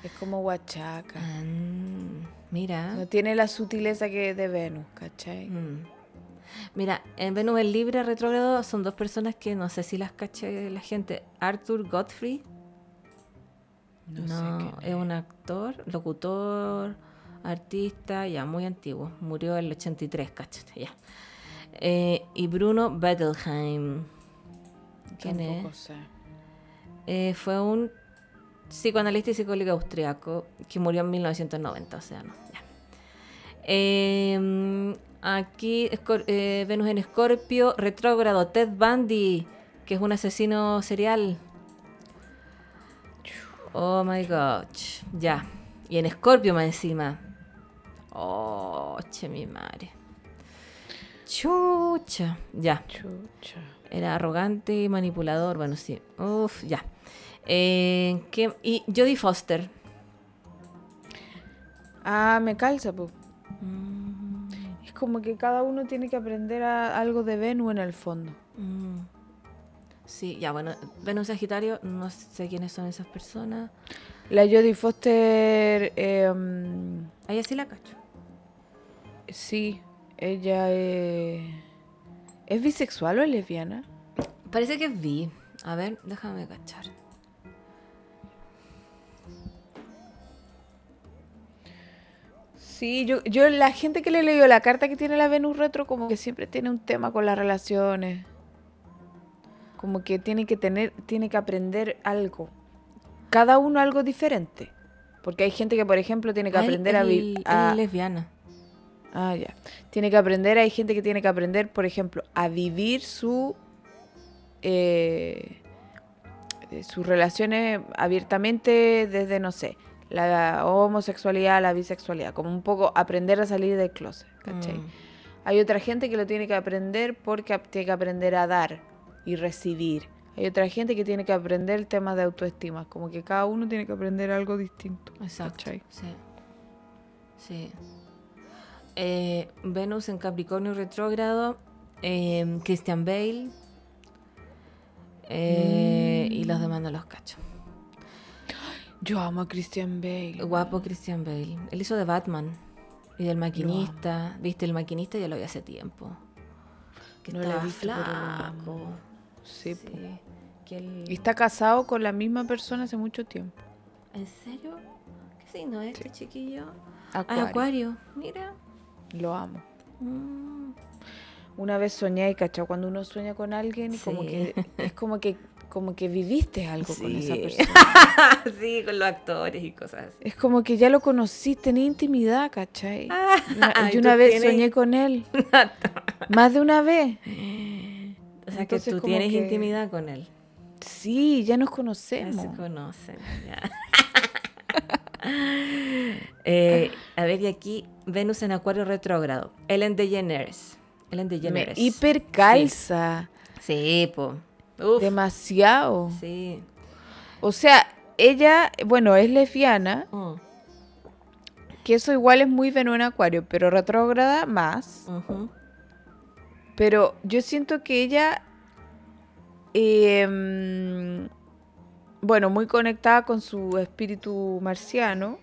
Es como guachaca. Ah, mm, mira. No tiene la sutileza que de Venus, ¿cachai? Mm. Mira, en Venus en Libra retrógrado son dos personas que no sé si las caché la gente. Arthur Godfrey. No, No, sé qué. es un actor, locutor, artista, ya muy antiguo. Murió en el 83, cáchate, ya. Eh, y Bruno Bettelheim. ¿Quién Tampoco es? sé. Eh, fue un psicoanalista y psicólogo austriaco que murió en 1990, o sea, no, ya. Eh, aquí, Escor- eh, Venus en Escorpio, retrógrado, Ted Bundy, que es un asesino serial. Oh my god, ya. Y en Escorpio más encima. Oh, che, mi madre. Chucha, ya. Chucha. Era arrogante y manipulador. Bueno, sí. Uf, ya. Eh, ¿qué- Y Jodie Foster. Ah, me calza, pues. Mm, Es como que cada uno tiene que aprender a- algo de Venus en el fondo. mm. Sí, ya, bueno. Venus Sagitario, no sé quiénes son esas personas. La Jodie Foster, eh, mm, A ella sí la cacho. sí, ella eh, es bisexual o es lesbiana. Parece que vi. A ver, déjame cachar. Sí, yo, yo la gente que le leyó la carta que tiene la Venus retro como que siempre tiene un tema con las relaciones. Como que tiene que tener, tiene que aprender algo. Cada uno algo diferente. Porque hay gente que, por ejemplo, tiene que aprender a vivir. es lesbiana. Ah, ya. Tiene que aprender, hay gente que tiene que aprender, por ejemplo, a vivir su eh, eh, sus relaciones abiertamente desde, no sé, la homosexualidad, la bisexualidad, como un poco aprender a salir del closet, ¿cachai? Mm. Hay otra gente que lo tiene que aprender porque tiene que aprender a dar y recibir. Hay otra gente que tiene que aprender el tema de autoestima, como que cada uno tiene que aprender algo distinto. Exacto. ¿cachai? Sí. Sí. Eh, Venus en Capricornio retrógrado. eh, Christian Bale. eh, Y los demás no los cacho. Yo amo a Christian Bale. Guapo Christian Bale. Él hizo de Batman. Y del maquinista. ¿Viste? El maquinista ya lo vi hace tiempo. Que No estaba visto, pero lo flaco. Sí, Sí. po. Que él- Y está casado con la misma persona hace mucho tiempo. ¿En serio? ¿Qué signo es este chiquillo? Acuario. Ah, Acuario. Mira. Lo amo. Mm. Una vez soñé y cachao cuando uno sueña con alguien como Sí. que es como que como que viviste algo con esa persona. *laughs* sí, con los actores y cosas así. Es como que ya lo conociste, tenía intimidad, ¿cachai? *laughs* Una- Ah, yo ¿tú una vez tienes? soñé con él. *laughs* Más de una vez. O sea, Entonces, que tú tienes que- intimidad con él. Sí, ya nos Ya conocemos. se conocen. ya. Eh, a ver, y aquí Venus en Acuario retrógrado. Ellen DeGeneres. Ellen Me DeGeneres. hipercalza. Sí, po. Uf, Demasiado. sí. O sea, ella, bueno, es lesbiana, Mm, que eso igual es muy Venus en Acuario, pero retrógrada más. Pero yo siento que ella, eh, mm, bueno, muy conectada con su espíritu marciano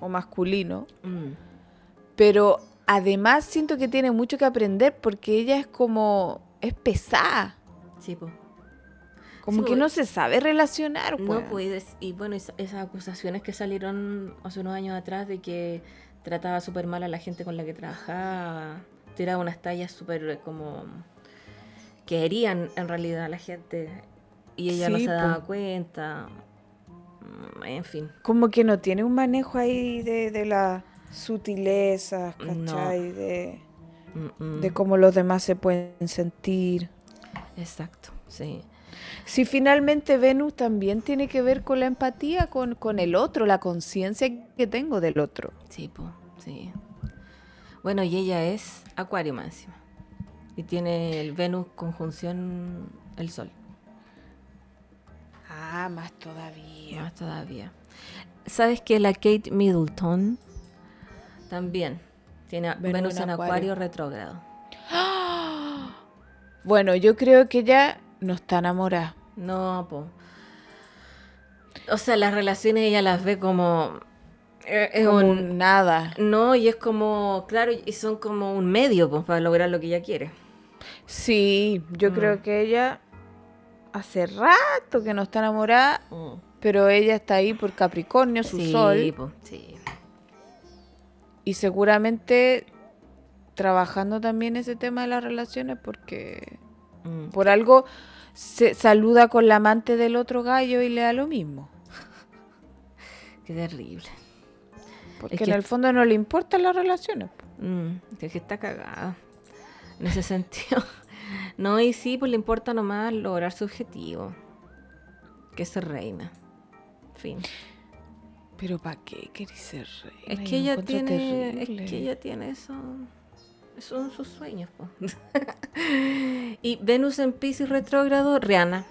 o masculino, Mm, pero además siento que tiene mucho que aprender porque ella es como, es pesada, Sí, po. como Sí, que pues. no se sabe relacionar. No weón. puedes. Y bueno, es- esas acusaciones que salieron hace unos años atrás de que trataba súper mal a la gente con la que trabajaba, tiraba unas tallas súper eh, como que herían en realidad a la gente y ella no se daba cuenta. Mm, En fin. Como que no tiene un manejo ahí de, de las sutilezas, No. ¿cachai? De, Mm, mm. de cómo los demás se pueden sentir. Exacto, sí. Si finalmente Venus también tiene que ver con la empatía con, con el otro, la conciencia que tengo del otro. Sí, po, sí. Bueno, y ella es Acuario más encima. Y tiene el Venus conjunción el Sol. Ah, más todavía. Más todavía. ¿Sabes que la Kate Middleton también tiene Venus Venus, en Acuario. Acuario retrógrado? *gasps* Bueno, yo creo que ella no está enamorada. No, po. O sea, las relaciones ella las ve como. eh, es Como un- un nada. No, y es como. Claro, y son como un medio pues, para lograr lo que ella quiere. Sí, yo Mm. creo que ella hace rato que no está enamorada, Mm. pero ella está ahí por Capricornio, su sí, sol, po, sí. y seguramente trabajando también ese tema de las relaciones porque Mm. por algo se saluda con la amante del otro gallo y le da lo mismo. *laughs* Qué terrible. Porque Es en que- el fondo no le importan las relaciones. Mm, es que está cagada. En ese *laughs* sentido. No, y sí, pues le importa nomás lograr su objetivo. Que es ser reina. Fin. Pero ¿para qué querés ser reina? Es que ella tiene. terrible. Es que ella tiene eso. Son sus sueños, po. *laughs* y Venus en Pisces retrógrado, Rihanna.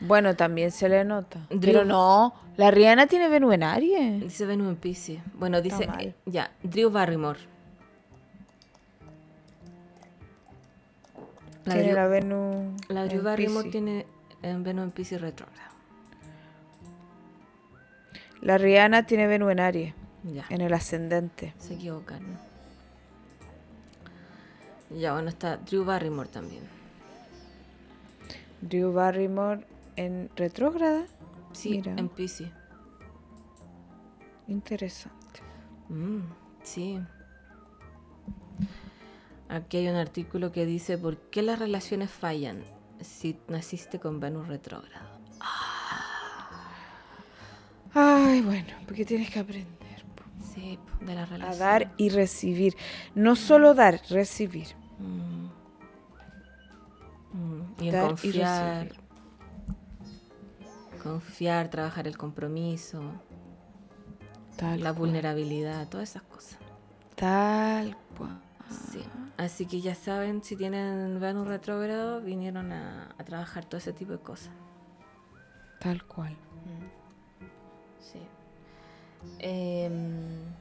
Bueno, también se le nota. Drew- Pero no, la Rihanna tiene Venus en Aries. Dice Venus en Pisces. Bueno, dice. eh, ya, Drew Barrymore. La tiene Drew- la Venus. La Drew Barrymore tiene en Venus en Pisces retrógrado. La Rihanna tiene Venus en Aries, Ya. en el ascendente. Se equivocaron. Ya, bueno, está Drew Barrymore también. Drew Barrymore en retrógrada. Sí, Mira. en Pisces. Interesante. Mm, sí. Aquí hay un artículo que dice ¿Por qué las relaciones fallan si naciste con Venus retrógrado? Ay, bueno, porque tienes que aprender po, Sí, po, de las a relaciones. dar y recibir. No solo dar, recibir. Mm. Mm, Y Dar y confiar. recibir. Confiar, trabajar el compromiso, Tal la cual. vulnerabilidad, todas esas cosas. Tal cual. Sí. Así que ya saben, si tienen Venus retrógrado, vinieron a, a trabajar todo ese tipo de cosas. Tal cual. Sí. Em,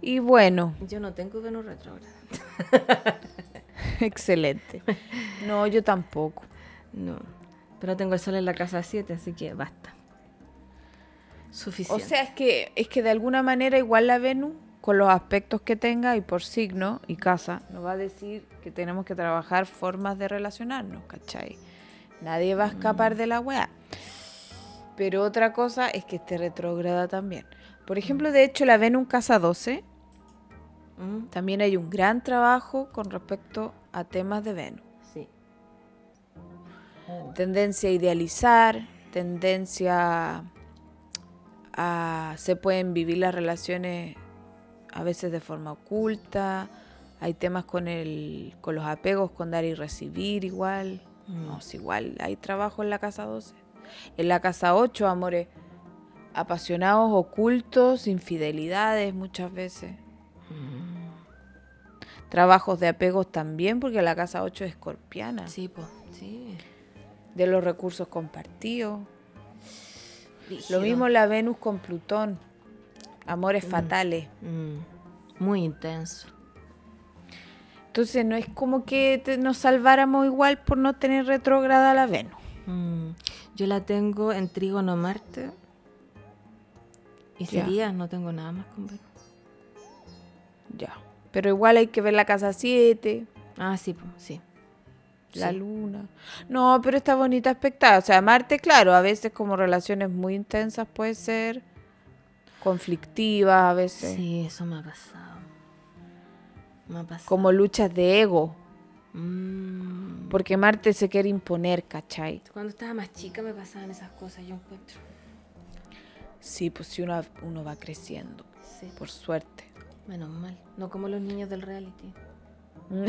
Y bueno, yo no tengo Venus retrógrado. *laughs* excelente. No, yo tampoco. No. Pero tengo el sol en la casa 7, así que basta. O Suficiente. sea, es que, es que de alguna manera igual la Venus, con los aspectos que tenga y por signo y casa, nos va a decir que tenemos que trabajar formas de relacionarnos, ¿cachai? Nadie va a escapar de la weá. Pero otra cosa es que esté retrógrada también. Por ejemplo, de hecho, la Venus en casa 12, Mm, también hay un gran trabajo con respecto a temas de Venus. sí. tendencia a idealizar, tendencia a... Se pueden vivir las relaciones a veces de forma oculta, hay temas con, el, con los apegos, con dar y recibir igual. Mm. No, es igual, hay trabajo en la casa 12. En la casa 8, amores, apasionados, ocultos, infidelidades muchas veces. Mm. Trabajos de apegos también, porque la casa 8 es escorpiana. Sí, pues, sí. De los recursos compartidos. Lo mismo la Venus con Plutón. Amores fatales. Mm. Muy intenso. Entonces no es como que te- nos salváramos igual por no tener retrógrada la Venus. Mm. Yo la tengo en Trígono Marte. Y sería, no tengo nada más con Venus. Ya. Pero igual hay que ver la casa 7, Ah, sí, sí. la Sí. luna. No, pero está bonita expectada. O sea, Marte, claro, a veces como relaciones muy intensas puede ser conflictivas, a veces Sí, eso me ha pasado. Me ha pasado. como luchas de ego. Mm. Porque Marte se quiere imponer, ¿cachai? Cuando estaba más chica me pasaban esas cosas, yo encuentro. Sí, pues si uno, uno va creciendo, Sí, por suerte. menos mal. No como los niños del reality. *laughs*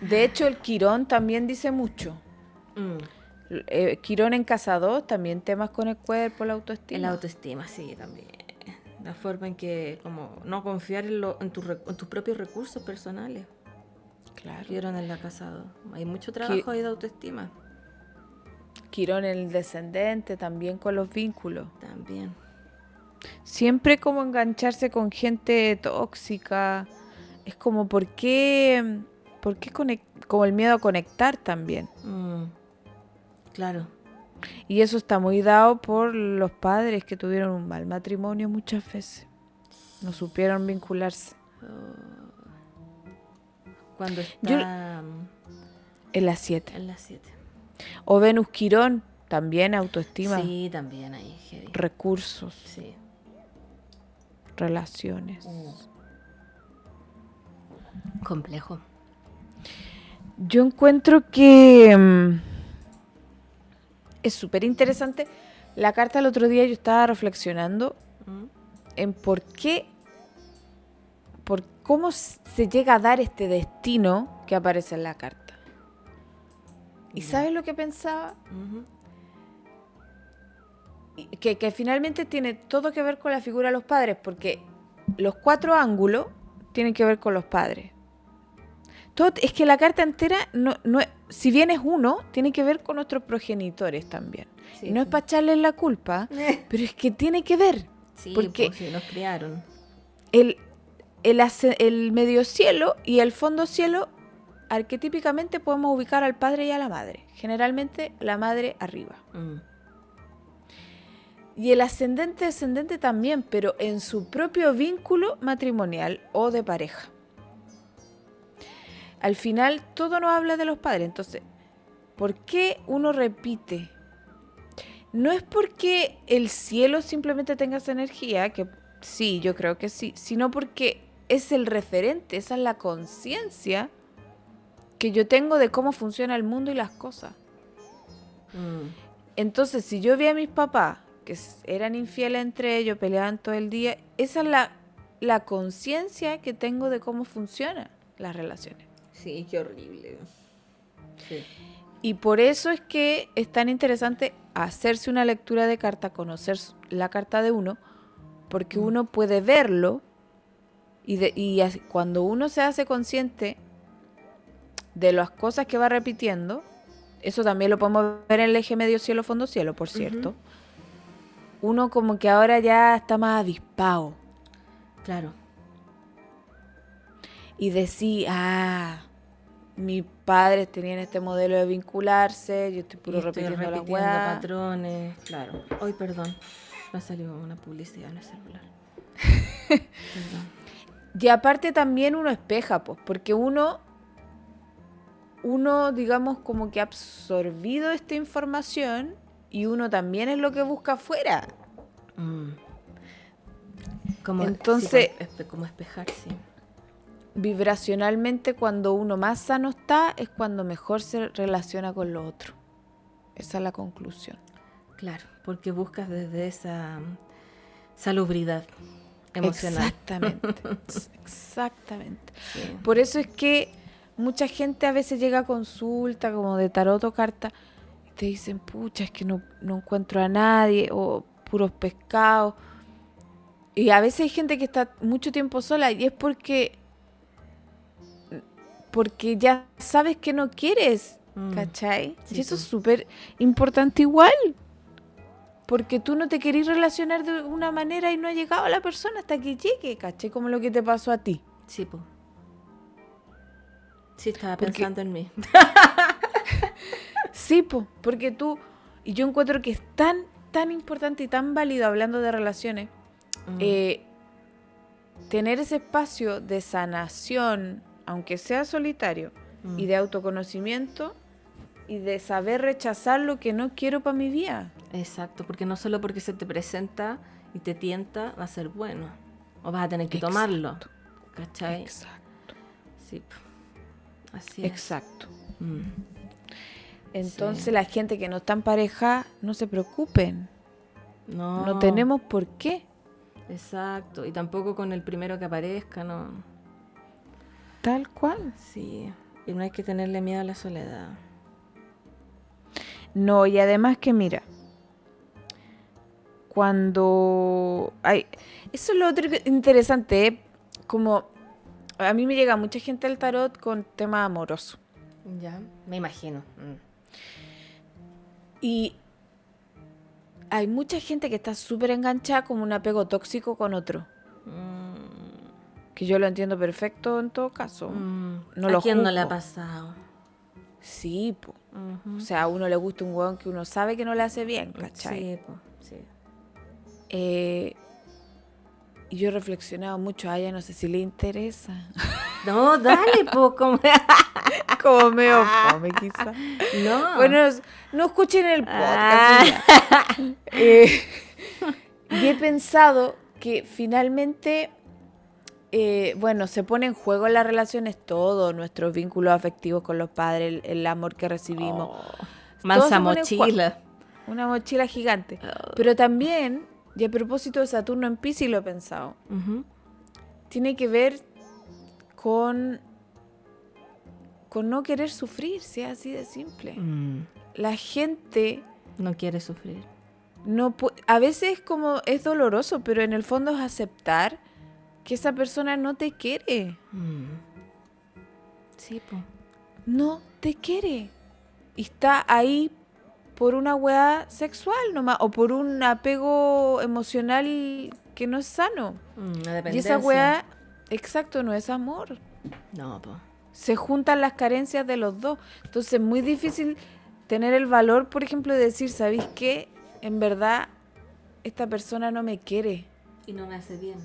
De hecho, el Quirón también dice mucho. Mm. Eh, Quirón en casa 2, también temas con el cuerpo, la autoestima. La autoestima, sí, también. La forma en que, como, no confiar en, lo- en, tus rec- en tus propios recursos personales. Claro. Vieron en la casado. Hay mucho trabajo ahí de autoestima. Quirón en el descendente, también con los vínculos. También. Siempre como engancharse con gente tóxica. Es como, ¿por qué? ¿Por qué como el miedo a conectar también? Mm. Claro. Y eso está muy dado por los padres que tuvieron un mal matrimonio muchas veces. No supieron vincularse. Cuando Yo- está mm, En las 7. en las 7. O Venus Quirón, también autoestima, Sí, también ahí, heavy. recursos, Sí. relaciones. Complejo. Yo encuentro que mm, es súper interesante. La carta el otro día yo estaba reflexionando Mm. en por qué, por cómo se llega a dar este destino que aparece en la carta. ¿Y sabes lo que pensaba? Que, que finalmente tiene todo que ver con la figura de los padres, porque los cuatro ángulos tienen que ver con los padres. Todo, es que la carta entera, no, no, si bien es uno, tiene que ver con nuestros progenitores también. Sí, y no es para echarles la culpa, *laughs* pero es que tiene que ver. Sí, porque- pues, sí, nos criaron. El, el medio cielo y el fondo cielo, arquetípicamente podemos ubicar al padre y a la madre. Generalmente la madre arriba. Mm. Y el ascendente descendente también, pero en su propio vínculo matrimonial o de pareja. Al final todo nos habla de los padres. Entonces, ¿por qué uno repite? No es porque el cielo simplemente tenga esa energía, que sí, yo creo que sí, sino porque es el referente, esa es la conciencia que yo tengo de cómo funciona el mundo y las cosas. Mm. Entonces, si yo vi a mis papás que eran infieles entre ellos, peleaban todo el día, esa es la, la conciencia que tengo de cómo funcionan las relaciones. Sí, qué horrible. Sí. Y por eso es que es tan interesante hacerse una lectura de carta, conocer la carta de uno, porque uno puede verlo y, de- y as- cuando uno se hace consciente de las cosas que va repitiendo, eso también lo podemos ver en el eje medio cielo-fondo cielo, por cierto, uno como que ahora ya está más avispado Claro. y decir, ah, mis padres tenían este modelo de vincularse, yo estoy puro repitiendo la repitiendo weá. patrones. Claro. Hoy, perdón. Me ha salido una publicidad en el celular. Perdón. *laughs* Y aparte también uno espeja, pues, porque uno, uno, digamos, como que ha absorbido esta información y uno también es lo que busca afuera. Mm. Como, Entonces- como espejar, sí. Vibracionalmente, cuando uno más sano está, es cuando mejor se relaciona con lo otro. Esa es la conclusión. Claro, porque buscas desde esa salubridad emocional. Exactamente. *laughs* Exactamente. Sí. Por eso es que mucha gente a veces llega a consulta como de tarot o carta y te dicen, pucha, es que no, no encuentro a nadie o puros pescados. Y a veces hay gente que está mucho tiempo sola y es porque porque ya sabes que no quieres, Mm. ¿cachai? Sí, y eso es súper importante igual. Porque tú no te querís relacionar de una manera y no ha llegado la persona hasta que llegue, ¿cachai? Como lo que te pasó a ti. Sí, po. Sí, estaba Porque- pensando en mí. *laughs* Sí, po, porque tú, y yo encuentro que es tan, tan importante y tan válido hablando de relaciones, Mm. eh, tener ese espacio de sanación, aunque sea solitario, Mm. y de autoconocimiento, y de saber rechazar lo que no quiero para mi vida. Exacto, porque no solo porque se te presenta y te tienta va a ser bueno. O vas a tener que Exacto. tomarlo. ¿Cachai? Exacto. Sí. Así es. Exacto. Mm. Entonces Sí. la gente que no está en pareja, no se preocupen. No. No tenemos por qué. Exacto. Y tampoco con el primero que aparezca, no. Tal cual. Sí. Y no hay que tenerle miedo a la soledad. No, y además que mira, cuando hay... Eso es lo otro interesante, ¿eh? como a mí me llega mucha gente al tarot con tema amoroso. Ya, me imagino. Mm. Y hay mucha gente que está súper enganchada como un apego tóxico con otro. Mm. Que yo lo entiendo perfecto en todo caso. Mm. No ¿A lo quién no le ha pasado? Sí, po. O sea, a uno le gusta un hueón que uno sabe que no le hace bien, ¿cachai? Sí, po, sí. Eh, y yo he reflexionado mucho, a ella no sé si le interesa. *laughs* No, dale, po, como... *laughs* Como medio fome, quizá. *laughs* No. Bueno, no escuchen el Ah. podcast. Eh, y he pensado que finalmente, eh, bueno, se pone en juego las relaciones todo, nuestros vínculos afectivos con los padres, el, el amor que recibimos. Oh, mansa mochila. Una mochila gigante. Oh. Pero también, y a propósito de Saturno en Pisces, lo he pensado, tiene que ver con, con no querer sufrir, sea así de simple. Mm, La gente No quiere sufrir. no a veces como es doloroso, pero en el fondo es aceptar que esa persona no te quiere. Mm. Sí, po. No te quiere. Y está ahí por una weá sexual nomás, o por un apego emocional que no es sano. Mm, Y esa weá, exacto, no es amor. No, po. Se juntan las carencias de los dos. Entonces es muy difícil tener el valor, por ejemplo, de decir, ¿sabéis qué? En verdad, esta persona no me quiere. Y no me hace bien.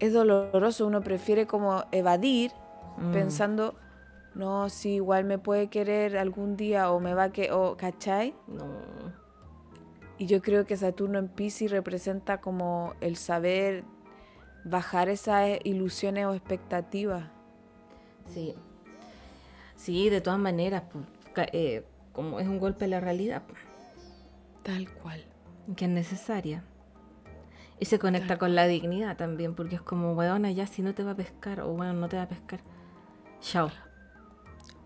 Es doloroso, uno prefiere como evadir Mm. pensando, no, si igual me puede querer algún día o me va a que, o, ¿cachai? No. Y yo creo que Saturno en Pisces representa como el saber bajar esas ilusiones o expectativas. Sí. Sí, de todas maneras, pues, eh, como es un golpe a la realidad, pues, Tal cual. que es necesaria. Y se conecta con la dignidad también, porque es como, weona, ya si no te va a pescar, o bueno, no te va a pescar. Chao.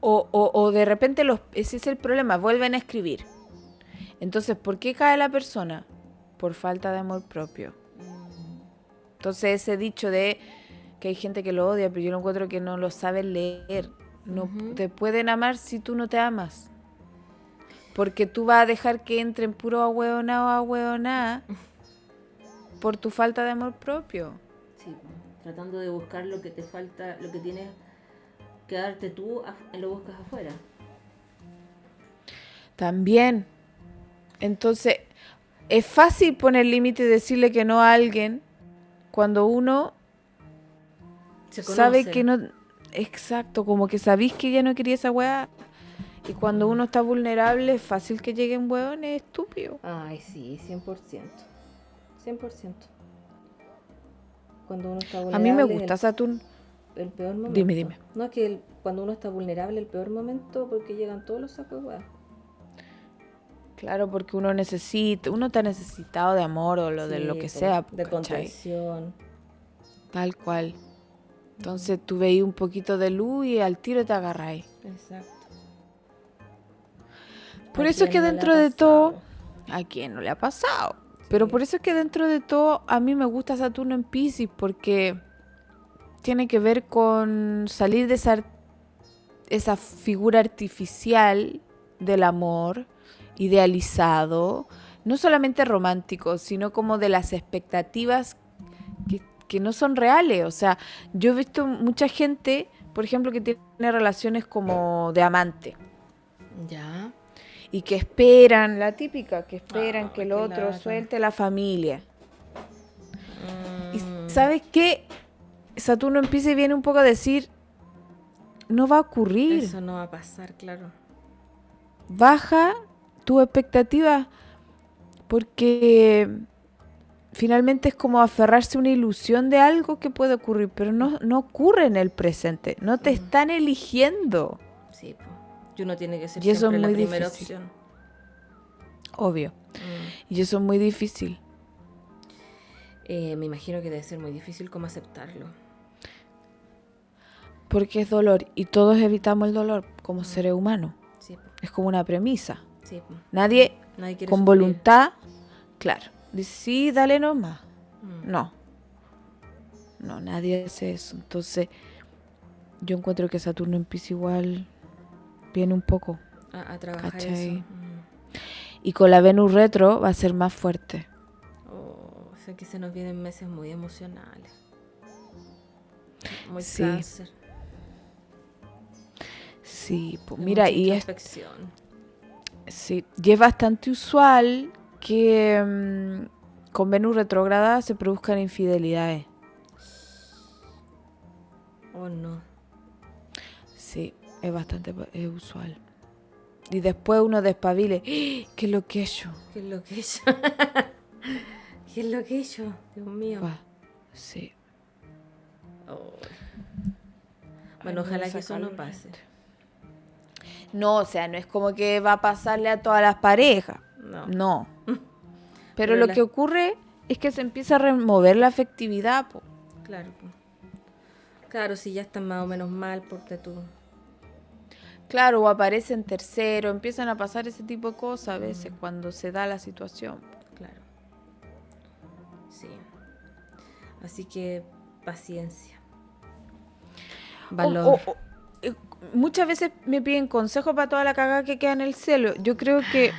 O, o, o de repente los, ese es el problema, vuelven a escribir. Entonces, ¿por qué cae la persona? Por falta de amor propio. Entonces, ese dicho de que hay gente que lo odia, pero yo lo encuentro que no lo saben leer. No te pueden amar si tú no te amas. Porque tú vas a dejar que entren puro ahueonado ahueonada *laughs* por tu falta de amor propio. Sí, tratando de buscar lo que te falta, lo que tienes que darte tú, lo buscas afuera. También. Entonces, es fácil poner límite y decirle que no a alguien cuando uno Se sabe que no. Exacto, como que sabéis que ya no quería esa weá. Y cuando uno está vulnerable, es fácil que lleguen hueones estúpidos. Ay, sí, 100%. 100%. Cuando uno está vulnerable. A mí me gusta Saturno. El, el peor momento. Dime, dime. No, es que el- cuando uno está vulnerable, el peor momento, porque llegan todos los sacos de hueá. Claro, porque uno necesita, uno está necesitado de amor o lo de lo que sea. De contención. Tal cual. Entonces tú veis un poquito de luz y al tiro te agarráis. Exacto. Por ¿A eso es que dentro de todo? ¿a quién no le ha pasado? Pero por eso es que dentro de todo a mí me gusta Saturno en Pisces porque tiene que ver con salir de esa, esa figura artificial del amor idealizado, no solamente romántico, sino como de las expectativas que, que no son reales. O sea, yo he visto mucha gente, por ejemplo, que tiene relaciones como de amante Ya. Y que esperan, la típica, que esperan Ah, que el otro suelte la familia. Mm, Y sabes qué? Saturno empieza y viene un poco a decir, no va a ocurrir. Eso no va a pasar, claro. Baja tu expectativa porque finalmente es como aferrarse a una ilusión de algo que puede ocurrir, pero no, no ocurre en el presente. No te Mm. están eligiendo. Y uno tiene que ser Y eso siempre es la muy primera difícil. opción. obvio. Mm. Y eso es muy difícil. Eh, me imagino que debe ser muy difícil como aceptarlo. Porque es dolor y todos evitamos el dolor como seres humanos. Sí. Es como una premisa. Sí. Nadie con sufrir. voluntad, claro, dice, sí, dale nomás. Mm. No. No, nadie hace eso. Entonces, yo encuentro que Saturno en Piscis igual viene un poco. A, a trabajar ¿Cachai? eso. Mm. Y con la Venus retro va a ser más fuerte. Oh, o sea que se nos vienen meses muy emocionales. Muy Sí. cáncer. Sí, pues de mira, y es, sí, y es bastante usual que mm, con Venus retrógrada se produzcan infidelidades. Oh, no. Sí, es bastante es usual. Y después uno despabile. ¡Ah! ¿Qué es lo que he hecho? ¿Qué es lo que he hecho? *laughs* ¿Qué es lo que he hecho? Dios mío. Sí. Oh. Bueno, ojalá que eso no pase. No, o sea, no es como que va a pasarle a todas las parejas. No. No. *laughs* Pero, Pero lo la- que ocurre es que se empieza a remover la afectividad. po. Claro. Claro, si ya están más o menos mal, porque tú. Claro, o aparece en tercero, empiezan a pasar ese tipo de cosas a veces Mm. cuando se da la situación. Claro. Sí. Así que paciencia. Valor. o- o- eh, muchas veces me piden consejo para toda la cagada que queda en el cielo. Yo creo que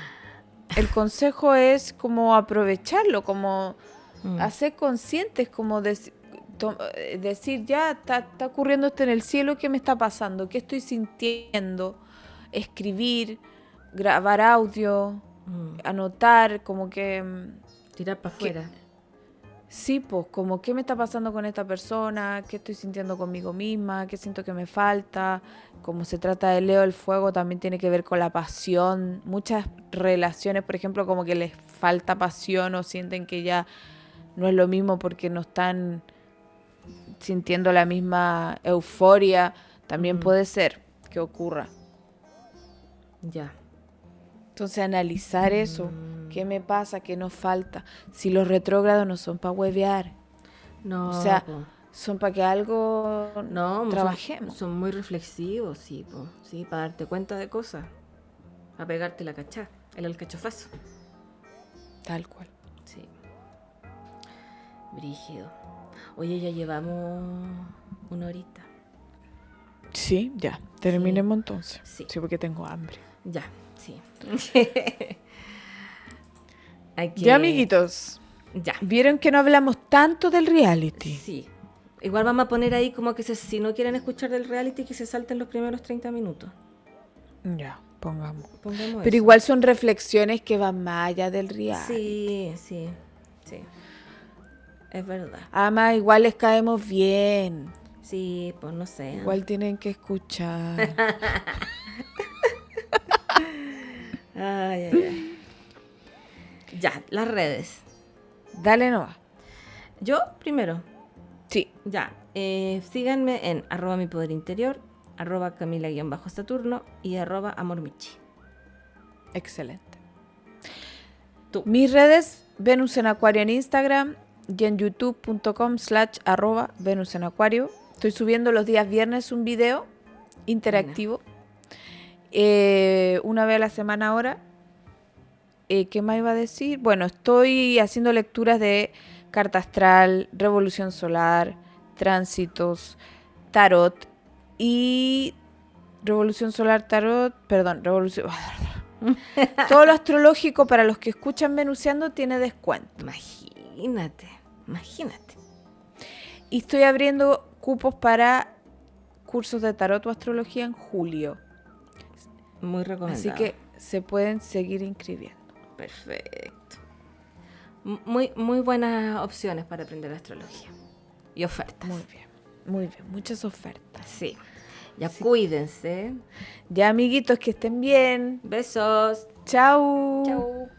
*laughs* el consejo es como aprovecharlo, como Mm. hacer conscientes, como deci- to- eh, decir, ya está, está ocurriendo esto en el cielo, ¿qué me está pasando? ¿Qué estoy sintiendo? Escribir, grabar audio, Mm. anotar, como que... mm, Tirar para afuera. Sí, pues, como qué me está pasando con esta persona, qué estoy sintiendo conmigo misma, qué siento que me falta. Como se trata de Leo, el fuego también tiene que ver con la pasión. Muchas relaciones, por ejemplo, como que les falta pasión o sienten que ya no es lo mismo porque no están sintiendo la misma euforia. También Mm. puede ser que ocurra. Ya. Entonces, analizar eso. Mm. ¿Qué me pasa? ¿Qué nos falta? Si los retrógrados no son para huevear. No, O sea, po. son para que algo no, son- trabajemos. Son, muy reflexivos, sí, po. sí, para darte cuenta de cosas. A pegarte la cachá, el alcachofazo. Tal cual. Sí. Brígido. Oye, ya llevamos una horita. Sí, ya. Terminemos entonces. Sí. Sí, porque tengo hambre. Ya, sí. *laughs* Hay que- Ya, amiguitos. Ya. ¿Vieron que no hablamos tanto del reality? Sí. Igual vamos a poner ahí como que se- si no quieren escuchar del reality, que se salten los primeros 30 minutos. Ya, pongamos. Pongamos Pero eso. igual son reflexiones que van más allá del reality. Sí, sí. Es verdad. Además, igual les caemos bien. Sí, pues no sé. Igual tienen que escuchar. *laughs* Ay, ay, ay. Ya, las redes. Dale nomás. Yo primero. Sí. Ya. eh, síganme en arroba mi poder interior, arroba camila-saturno y arroba amormichi. Excelente. Tú. Mis redes, Venus en Acuario en Instagram y en youtube.com slash arroba Venus en Acuario. Estoy subiendo los días viernes un video interactivo. eh, una vez a la semana ahora. Eh, ¿Qué más iba a decir? Bueno, estoy haciendo lecturas de carta astral, revolución solar, tránsitos, tarot y revolución solar, tarot, perdón, revolución... *laughs* Todo lo astrológico para los que escuchan Venusiando tiene descuento. Imagínate, imagínate. Y estoy abriendo cupos para cursos de tarot o astrología en julio. Muy recomendado. Así que se pueden seguir inscribiendo. Perfecto. Muy, muy buenas opciones para aprender astrología. Y ofertas. Muy bien, muy bien. Muchas ofertas. Sí. Ya cuídense. Ya, amiguitos, que estén bien. Besos. Chau. Chau.